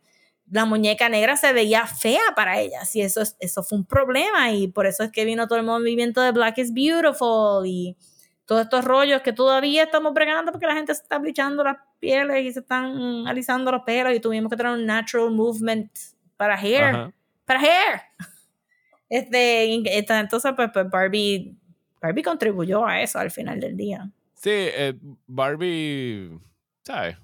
la muñeca negra se veía fea para ellas y eso, eso fue un problema y por eso es que vino todo el movimiento de Black is Beautiful y todos estos rollos que todavía estamos bregando porque la gente se está blichando las pieles y se están alisando los pelos y tuvimos que tener un natural movement para hair. Para hair. Este, entonces, pues, pues, Barbie, Barbie contribuyó a eso al final del día. Sí, eh, Barbie, ¿sabes?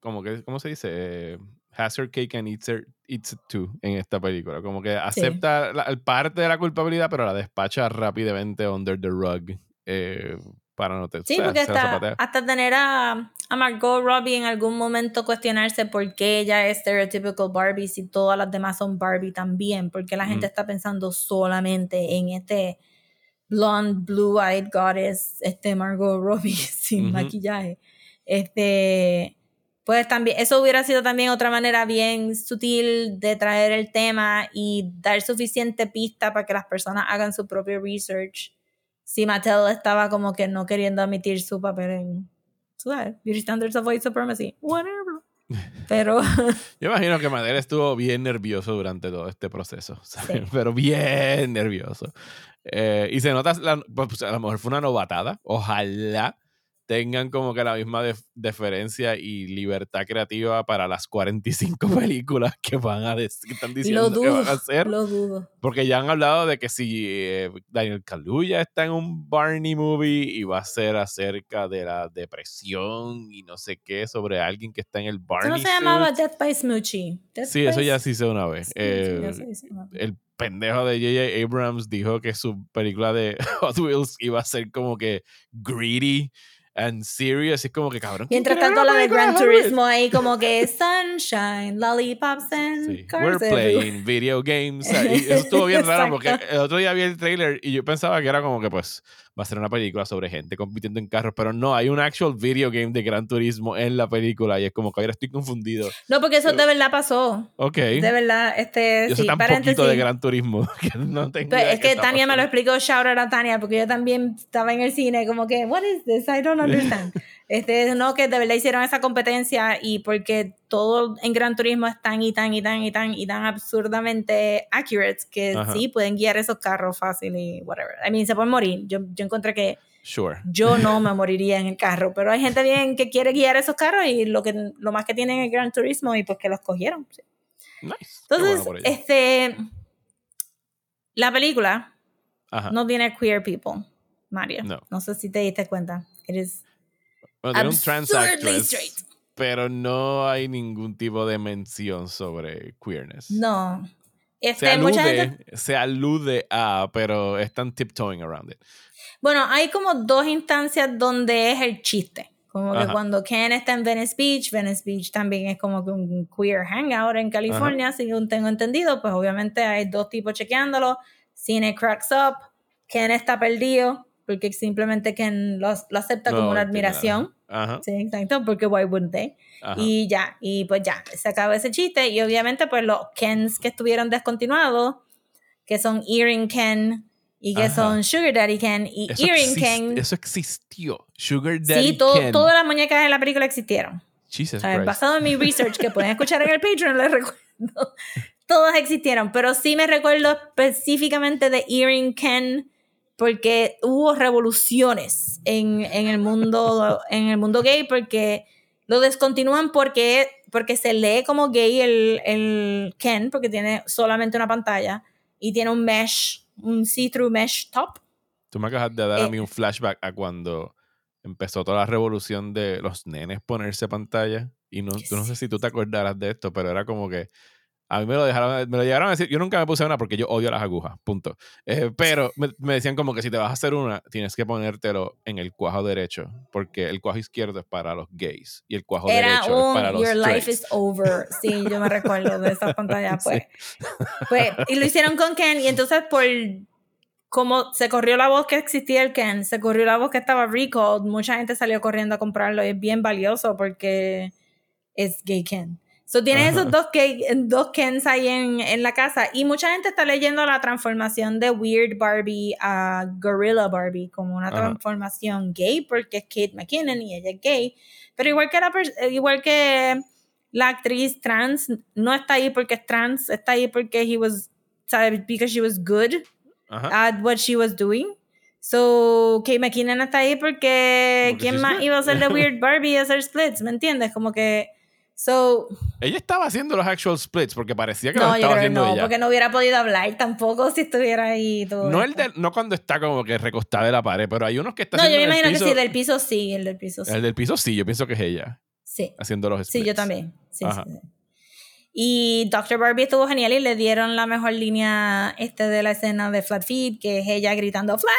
Como que, ¿cómo se dice? Eh, has her cake and eats, it too en esta película. Como que acepta el parte de la culpabilidad, pero la despacha rápidamente under the rug. Eh, para no te, Sí, porque hasta, hasta, tener a, a, Margot Robbie en algún momento cuestionarse por qué ella es stereotypical Barbie si todas las demás son Barbie también, porque la gente está pensando solamente en este blonde, blue-eyed goddess, este Margot Robbie sin maquillaje. Este, pues también, eso hubiera sido también otra manera bien sutil de traer el tema y dar suficiente pista para que las personas hagan su propio research si Mattel estaba como que no queriendo admitir su papel en, ¿sabes? Beauty Standards of White Supremacy, whatever. Pero. Yo imagino que Mattel estuvo bien nervioso durante todo este proceso, pero bien nervioso. Eh, y se nota, pues, a lo mejor fue una novatada, ojalá tengan como que la misma deferencia y libertad creativa para las 45 películas que van a decir, están diciendo que van a hacer. Lo dudo. Porque ya han hablado de que si eh, Daniel Kaluuya está en un Barney movie y va a ser acerca de la depresión y no sé qué sobre alguien que está en el Barney. ¿No se llamaba Death by Smoochie? sí, eso ya sí sé una vez. Eh, el pendejo de J.J. Abrams dijo que su película de Hot Wheels iba a ser como que greedy and serious. Es como que cabrón. Mientras tanto, la de Gran Turismo ahí, como que sunshine, lollipops and cars. We're playing video games. Y eso estuvo bien raro porque el otro día vi el trailer y yo pensaba que era como que, pues, va a ser una película sobre gente compitiendo en carros, pero no, hay un actual video game de Gran Turismo en la película y es como que ahora estoy confundido. No, porque eso de verdad pasó. Ok. De verdad, este. Yo sí, tan poquito de Gran Turismo que no tengo pues, Es que Tania me lo explicó, shout out a Tania, porque yo también estaba en el cine como que, what is this? I don't understand. Este, no, que de verdad hicieron esa competencia y porque todo en Gran Turismo es tan y tan y tan y tan y tan absurdamente accurate que sí pueden guiar esos carros fácil y whatever. I mean, se pueden morir. Yo, yo encontré que sure. yo no me moriría en el carro, pero hay gente bien que quiere guiar esos carros y lo, que, lo más que tienen es Gran Turismo y pues que los cogieron. Nice. Entonces, este, la película no tiene queer people, Mario. No. no sé si te diste cuenta. Is bueno, tiene un trans actress, pero no hay ningún tipo de mención sobre queerness. No. Este, se, alude, se alude a, pero están tiptoeing around it. Bueno, hay como dos instancias donde es el chiste. Como que cuando Ken está en Venice Beach, Venice Beach también es como que un queer hangout en California, según tengo entendido, pues obviamente hay dos tipos chequeándolo. Cine cracks up, Ken está perdido, porque simplemente Ken lo, acepta como una admiración. Sí, exacto, porque why wouldn't they? Y ya, y pues ya, se acaba ese chiste y obviamente pues los Kens que estuvieron descontinuados, que son Earring Ken y que son Sugar Daddy Ken y Earring Ken. Eso existió, Sugar Daddy sí, Ken. todas las muñecas en la película existieron. Jesus Basado en mi research que pueden escuchar en el Patreon, les recuerdo. Todas existieron, pero sí me recuerdo específicamente de Earring Ken porque hubo revoluciones en, en, el, mundo, en el mundo gay, porque lo descontinúan porque, porque se lee como gay el, el Ken, porque tiene solamente una pantalla y tiene un mesh, un see-through mesh top. Tú me acabas de dar a mí eh, un flashback a cuando empezó toda la revolución de los nenes ponerse pantalla. Y no, no sé si tú te acordarás de esto, pero era como que a mí me lo, dejaron, me lo llegaron a decir. Yo nunca me puse una porque yo odio las agujas, punto. Eh, pero me, decían como que si te vas a hacer una, tienes que ponértelo en el cuajo derecho, porque el cuajo izquierdo es para los gays y el cuajo derecho es para los Your life is over. Sí, yo me recuerdo de esa pantalla. Pues. pues, y lo hicieron con Ken, y entonces por como se corrió la voz que existía el Ken, se corrió la voz que estaba recalled, mucha gente salió corriendo a comprarlo y es bien valioso porque es gay Ken. So tienes esos dos, dos Kens ahí en, en, la casa. Y mucha gente está leyendo la transformación de Weird Barbie a Gorilla Barbie como una transformación gay, porque es Kate McKinnon y ella es gay. Pero igual que, la, igual que la actriz trans no está ahí porque es trans, está ahí porque he was, ¿sabes? Because she was good Ajá. at what she was doing. So, Kate McKinnon está ahí porque ¿quién más iba a hacer de Weird Barbie y hacer splits? ¿Me entiendes? Como que, so, Ella estaba haciendo los actual splits porque parecía que no, yo estaba creo que haciendo no, ella. porque no hubiera podido hablar tampoco si estuviera ahí. Todo No, el del- no cuando está como que recostada de la pared, pero hay unos que están No, yo me el imagino que sí, del piso sí, el del piso sí. El del piso sí, yo pienso que es ella Sí, haciendo los sí, splits. yo también. Sí, Ajá. sí, sí. Y Dr. Barbie estuvo genial y le dieron la mejor línea este de la escena de Flat Feet, que es ella gritando Flat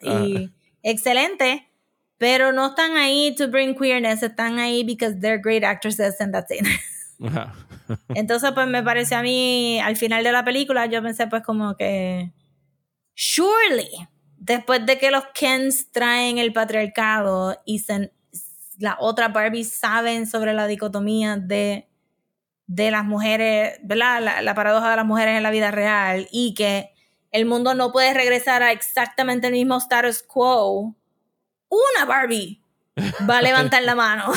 Feet. Y excelente, pero no están ahí to bring queerness, están ahí because they're great actresses and that's it. Entonces, pues me pareció a mí, al final de la película, yo pensé pues como que, surely, después de que los Kens traen el patriarcado y se, las otras Barbies saben sobre la dicotomía de, de las mujeres, ¿verdad? La, la paradoja de las mujeres en la vida real y que el mundo no puede regresar a exactamente el mismo status quo, una Barbie va a levantar la mano.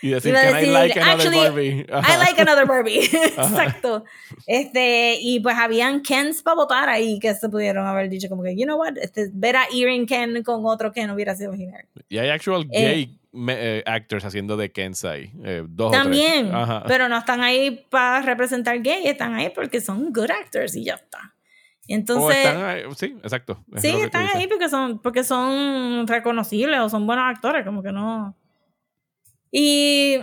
Y decir Iba a que I decir, like another "Actually, Barbie. I like another Barbie. Exacto. Este, y pues habían Kens para votar ahí que se pudieron haber dicho como que, you know what, este, ver a Erin Ken con otro Ken hubiera sido genial. Y hay actual Eh, gay me- eh, actors haciendo de Kensai. Eh, dos o tres. También, pero no están ahí para representar gay, están ahí porque son good actors y ya está. O Entonces, están ahí- sí, exacto. es sí, están ahí porque son, porque son reconocibles o son buenos actores, como que no. Y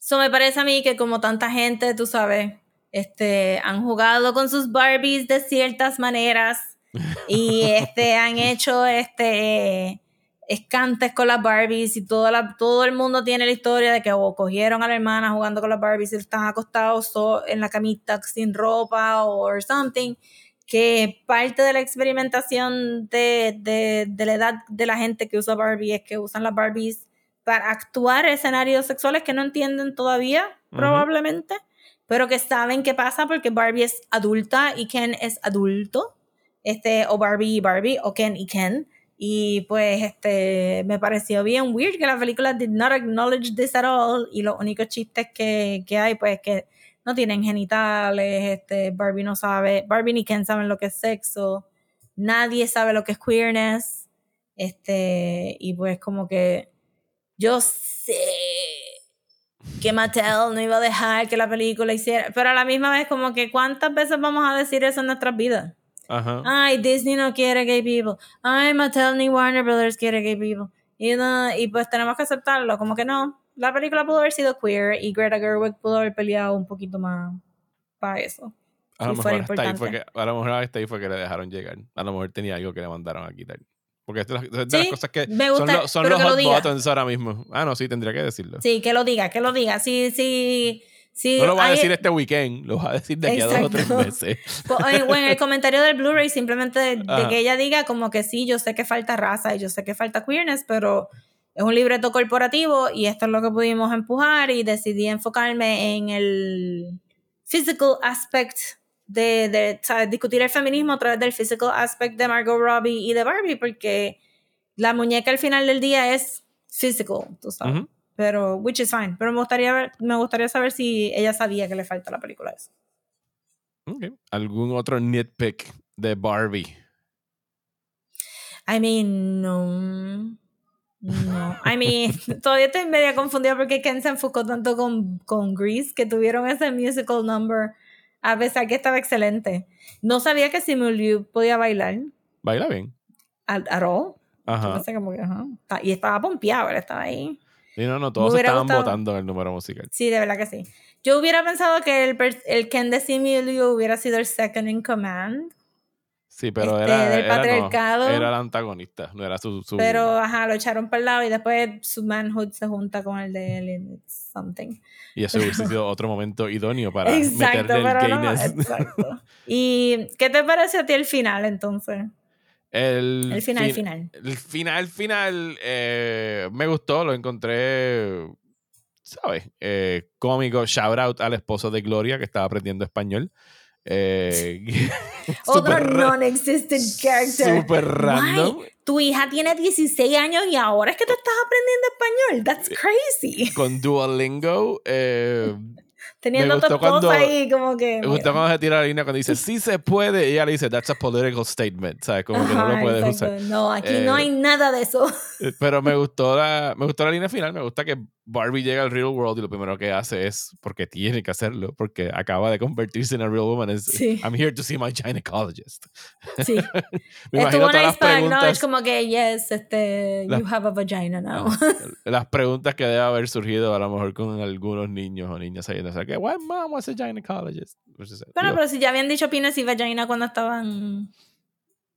eso me parece a mí que como tanta gente, tú sabes, este, han jugado con sus Barbies de ciertas maneras y este, han hecho este, escantes con las Barbies y toda la, todo el mundo tiene la historia de que o cogieron a la hermana jugando con las Barbies y están acostados so- en la camita sin ropa o something que parte de la experimentación de, de, de la edad de la gente que usa Barbie es que usan las Barbies para actuar escenarios sexuales que no entienden todavía, probablemente, pero que saben qué pasa porque Barbie es adulta y Ken es adulto, este, o Barbie y Barbie, o Ken y Ken. Y pues este me pareció bien weird que la película did not acknowledge this at all. Y los únicos chistes que, que hay, pues que no tienen genitales, este, Barbie no sabe, Barbie ni Ken saben lo que es sexo, nadie sabe lo que es queerness, este, y pues como que yo sé que Mattel no iba a dejar que la película hiciera, pero a la misma vez como que cuántas veces vamos a decir eso en nuestras vidas. Ajá. Ay, Disney no quiere gay people. Ay, Mattel ni Warner Brothers quiere gay people. Y, no- y pues tenemos que aceptarlo, como que no. La película pudo haber sido queer y Greta Gerwig pudo haber peleado un poquito más para eso. A lo, mejor hasta ahí fue que, a lo mejor hasta ahí fue que le dejaron llegar. A lo mejor tenía algo que le mandaron a quitar. Porque esto es de las- Sí, cosas que me son, gusta, los- son los lo hot diga. buttons ahora mismo. Ah, no, sí, tendría que decirlo. Sí, que lo diga, que lo diga. Sí, sí, sí. no lo va a hay- decir este weekend, lo va a decir de aquí a dos o tres Exacto. meses. o en, o en el comentario del Blu-ray, simplemente de, de que ella diga como que sí, yo sé que falta raza y yo sé que falta queerness, pero es un libreto corporativo y esto es lo que pudimos empujar y decidí enfocarme en el physical aspect de, de ¿sabes? discutir el feminismo a través del physical aspect de Margot Robbie y de Barbie, porque la muñeca al final del día es physical, tú sabes. Ujú. Pero, which is fine. Pero me gustaría, ver- me gustaría saber si ella sabía que le falta la película eso. Ok. ¿Algún otro nitpick de Barbie? I mean, no. No. I mean, todavía estoy media confundida porque Ken se enfocó tanto con, con Grease que tuvieron ese musical number a pesar que estaba excelente. No sabía que Simu Liu podía bailar Baila bien. at, at all. Ajá. pensé como que, ajá. Y estaba pompeado, estaba ahí. Y no, no, todos estaban gustado- votando en el número musical. Sí, de verdad que sí. Yo hubiera pensado que el, el Ken de Simu Liu hubiera sido el second in command. Sí, pero Este, era, del era, no, era el antagonista, no era su... su- Pero, ajá, lo echaron para el lado y después su manhood se junta con el de él. it's something. Y eso hubiese sido otro momento idóneo para Exacto, meterle el no, exacto. ¿Y qué te pareció a ti el final entonces? El, El final, fin- final. El final, final, eh, me gustó, lo encontré, ¿sabes? Eh, cómico, shout out al esposo de Gloria que estaba aprendiendo español. Eh, Otro ra- non-existent character. Súper random. Why? Tu hija tiene 16 años y ahora es que te estás aprendiendo hablar. That's crazy. Con Duolingo. Eh, Teniendo tu esposa ahí, como que. Me gustó cuando se tira la línea cuando dice, sí se puede. Y ella le dice, that's a political statement. ¿Sabes? Como que no lo puedes usar. No, aquí no hay eh, nada de eso. Eh, pero me gustó, la, me gustó la línea final. Me gusta que Barbie llega al real world y lo primero que hace es, porque tiene que hacerlo, porque acaba de convertirse en una real woman, es, I'm here to see my gynecologist. Sí. me imagino todas las preguntas. No, es como que, yes, este, you have a vagina now. las preguntas que debe haber surgido a lo mejor con algunos niños o niñas ahí, o sea, que, why mom was a gynecologist? Bueno, pero si ya habían dicho penis y vagina cuando estaban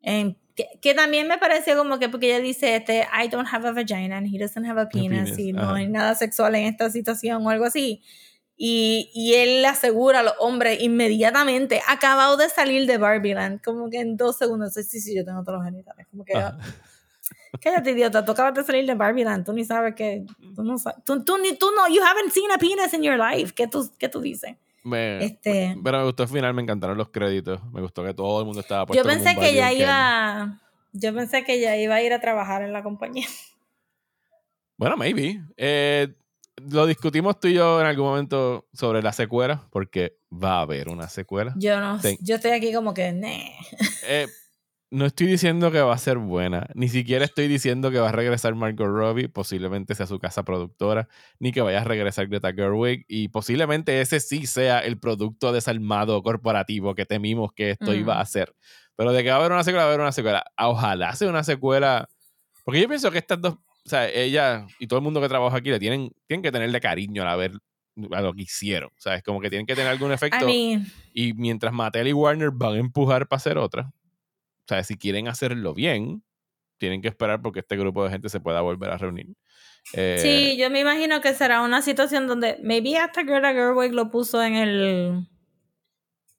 en que, también me pareció como que porque ella dice este I don't have a vagina and he doesn't have a penis, y no hay nada sexual en esta situación o algo así. Y, y él le asegura a los hombres inmediatamente acabado de salir de Barbieland como que en dos segundos sí sí yo tengo todos los genitales como que cállate idiota tú acabas de salir de Barbieland tú ni sabes que tú no sabes tú, tú, ni, tú no you haven't seen a penis in your life ¿qué tú, qué tú dices? Me, este, pero me gustó el final, me encantaron los créditos. Me gustó que todo el mundo estaba puesto Yo pensé que ella iba. Yo pensé que ella iba a ir a trabajar en la compañía. Bueno, maybe. Eh, lo discutimos tú y yo en algún momento sobre la secuela, porque va a haber una secuela. Yo no. Yo estoy aquí como que. Eh, no estoy diciendo que va a ser buena, ni siquiera estoy diciendo que va a regresar Margot Robbie, posiblemente sea su casa productora, ni que vaya a regresar Greta Gerwig, y posiblemente ese sí sea el producto desalmado corporativo que temimos que esto iba a mm. ser. Pero de que va a haber una secuela, va a haber una secuela. Ojalá sea una secuela, porque yo pienso que estas dos, o sea, ella y todo el mundo que trabaja aquí le tienen, tienen que tenerle cariño a ver a lo que hicieron. O sea, es como que tienen que tener algún efecto. y mientras Mattel y Warner van a empujar para hacer otra, sea, si quieren hacerlo bien, tienen que esperar porque este grupo de gente se pueda volver a reunir. Eh, sí, yo me imagino que será una situación donde maybe hasta Greta Gerwig lo puso en el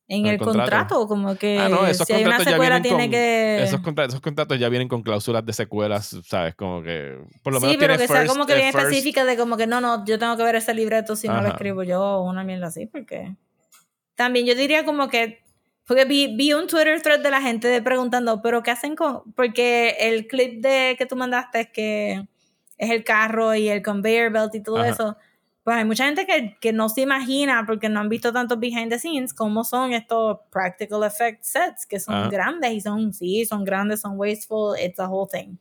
en el, contrato? como que ah, no, esos si hay una secuela tiene que esos, esos, contratos ya vienen con cláusulas de secuelas, sabes, como que por lo menos Sí, pero que sea como que bien específica de como que no, no, yo tengo que ver ese libreto si no lo escribo yo una mierda así, porque también yo diría como que porque vi, un Twitter thread de la gente preguntando, pero ¿qué hacen con...? Porque el clip de que tú mandaste es que es el carro y el conveyor belt y todo eso. Pues hay mucha gente que, que, no se imagina, porque no han visto tantos behind the scenes, cómo son estos practical effect sets, que son grandes y son, sí, son grandes, son wasteful, it's a whole thing.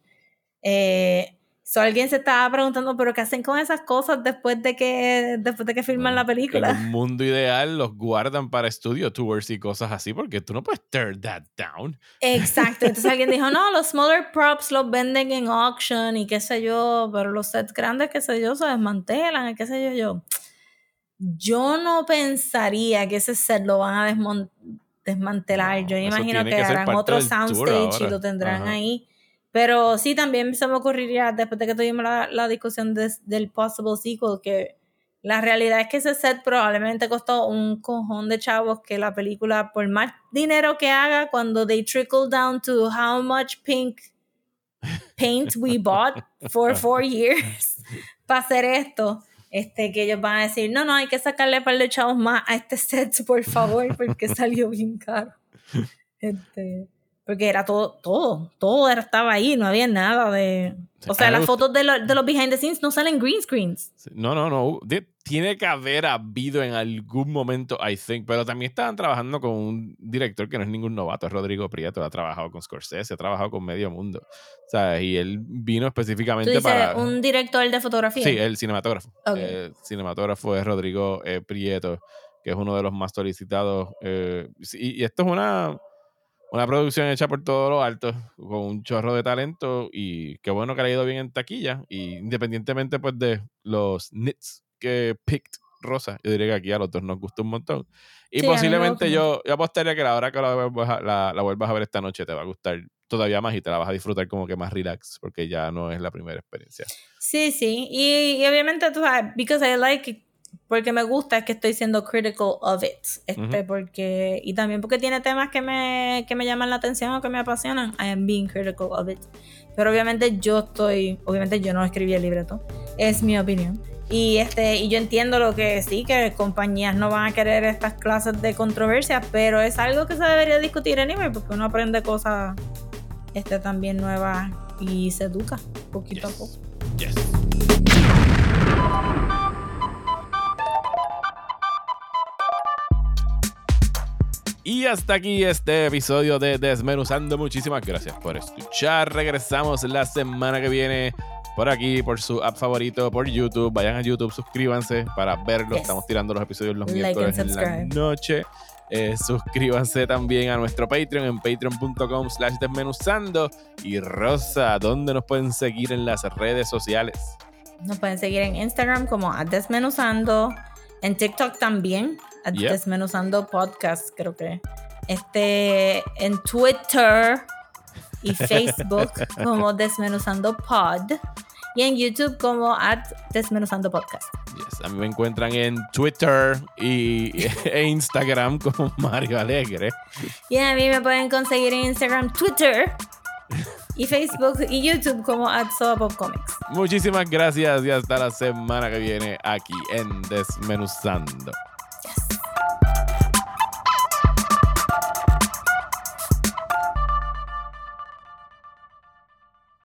Eh, So, alguien se estaba preguntando, ¿pero qué hacen con esas cosas después de que, después de que filman la película? En un mundo ideal los guardan para studio tours y cosas así, porque tú no puedes tear that down. Exacto. Entonces alguien dijo, no, los smaller props los venden en auction y qué sé yo, pero los sets grandes, qué sé yo, se desmantelan, qué sé yo, yo. Yo no pensaría que ese set lo van a desmantelar. yo imagino que, harán otro soundstage y lo tendrán ahí pero sí, también se me ocurriría, después de que tuvimos la, la discusión del possible sequel, que la realidad es que ese set probablemente costó un cojón de chavos que la película, por más dinero que haga, cuando they trickle down to how much pink paint we bought for four years para hacer esto, este, que ellos van a decir, no, no, hay que sacarle un par de chavos más a este set, por favor, porque salió bien caro. Este, porque era todo, todo, todo estaba ahí, no había nada de... O sea, las fotos de, de, los behind the scenes no salen green screens. No, no, no. tiene que haber habido en algún momento, I think. Pero también estaban trabajando con un director que no es ningún novato, es Rodrigo Prieto. Ha trabajado con Scorsese, ha trabajado con medio mundo. Sea, y él vino específicamente ¿Tú dices, para... un director de fotografía? Sí, el cinematógrafo. El cinematógrafo es Rodrigo eh, Prieto, que es uno de los más solicitados. Eh, y esto es una una producción hecha por todos los altos, con un chorro de talento y qué bueno que ha ido bien en taquilla. Y independientemente pues de los nits que picked Rosa, yo diría que aquí a los dos nos gustó un montón. Y posiblemente yo, yo apostaría que la hora que la vuelvas, la, la vuelvas a ver esta noche te va a gustar todavía más y te la vas a disfrutar como que más relax porque ya no es la primera experiencia. Sí, sí. Y, y obviamente tú sabes, because I like porque me gusta es que estoy siendo critical of it. Este, porque, y también porque tiene temas que me, que me llaman la atención o que me apasionan. I am being critical of it. Pero obviamente yo estoy, obviamente yo no escribí el libreto. Es mi opinión. Y este, y yo entiendo lo que sí, que compañías no van a querer estas clases de controversia, pero es algo que se debería discutir anyway, porque uno aprende cosas este, también nuevas y se educa poquito a poco. Yes. Hasta aquí este episodio de Desmenuzando. Muchísimas gracias por escuchar. Regresamos la semana que viene por aquí, por su app favorito, por YouTube. Vayan a YouTube, suscríbanse para verlo. Estamos tirando los episodios los miércoles en la noche. Eh, suscríbanse también a nuestro Patreon en patreon.com slash desmenuzando. Y Rosa, ¿dónde nos pueden seguir en las redes sociales? Nos pueden seguir en Instagram como a desmenuzando, en TikTok también, desmenuzando podcast, creo que. Este, en Twitter y Facebook como desmenuzando pod y en YouTube como at Desmenuzando Podcast. a mí me encuentran en Twitter y, e Instagram como Mario Alegre. Y a mí me pueden conseguir en Instagram, Twitter y Facebook y YouTube como at Comics. Muchísimas gracias y hasta la semana que viene aquí en Desmenuzando.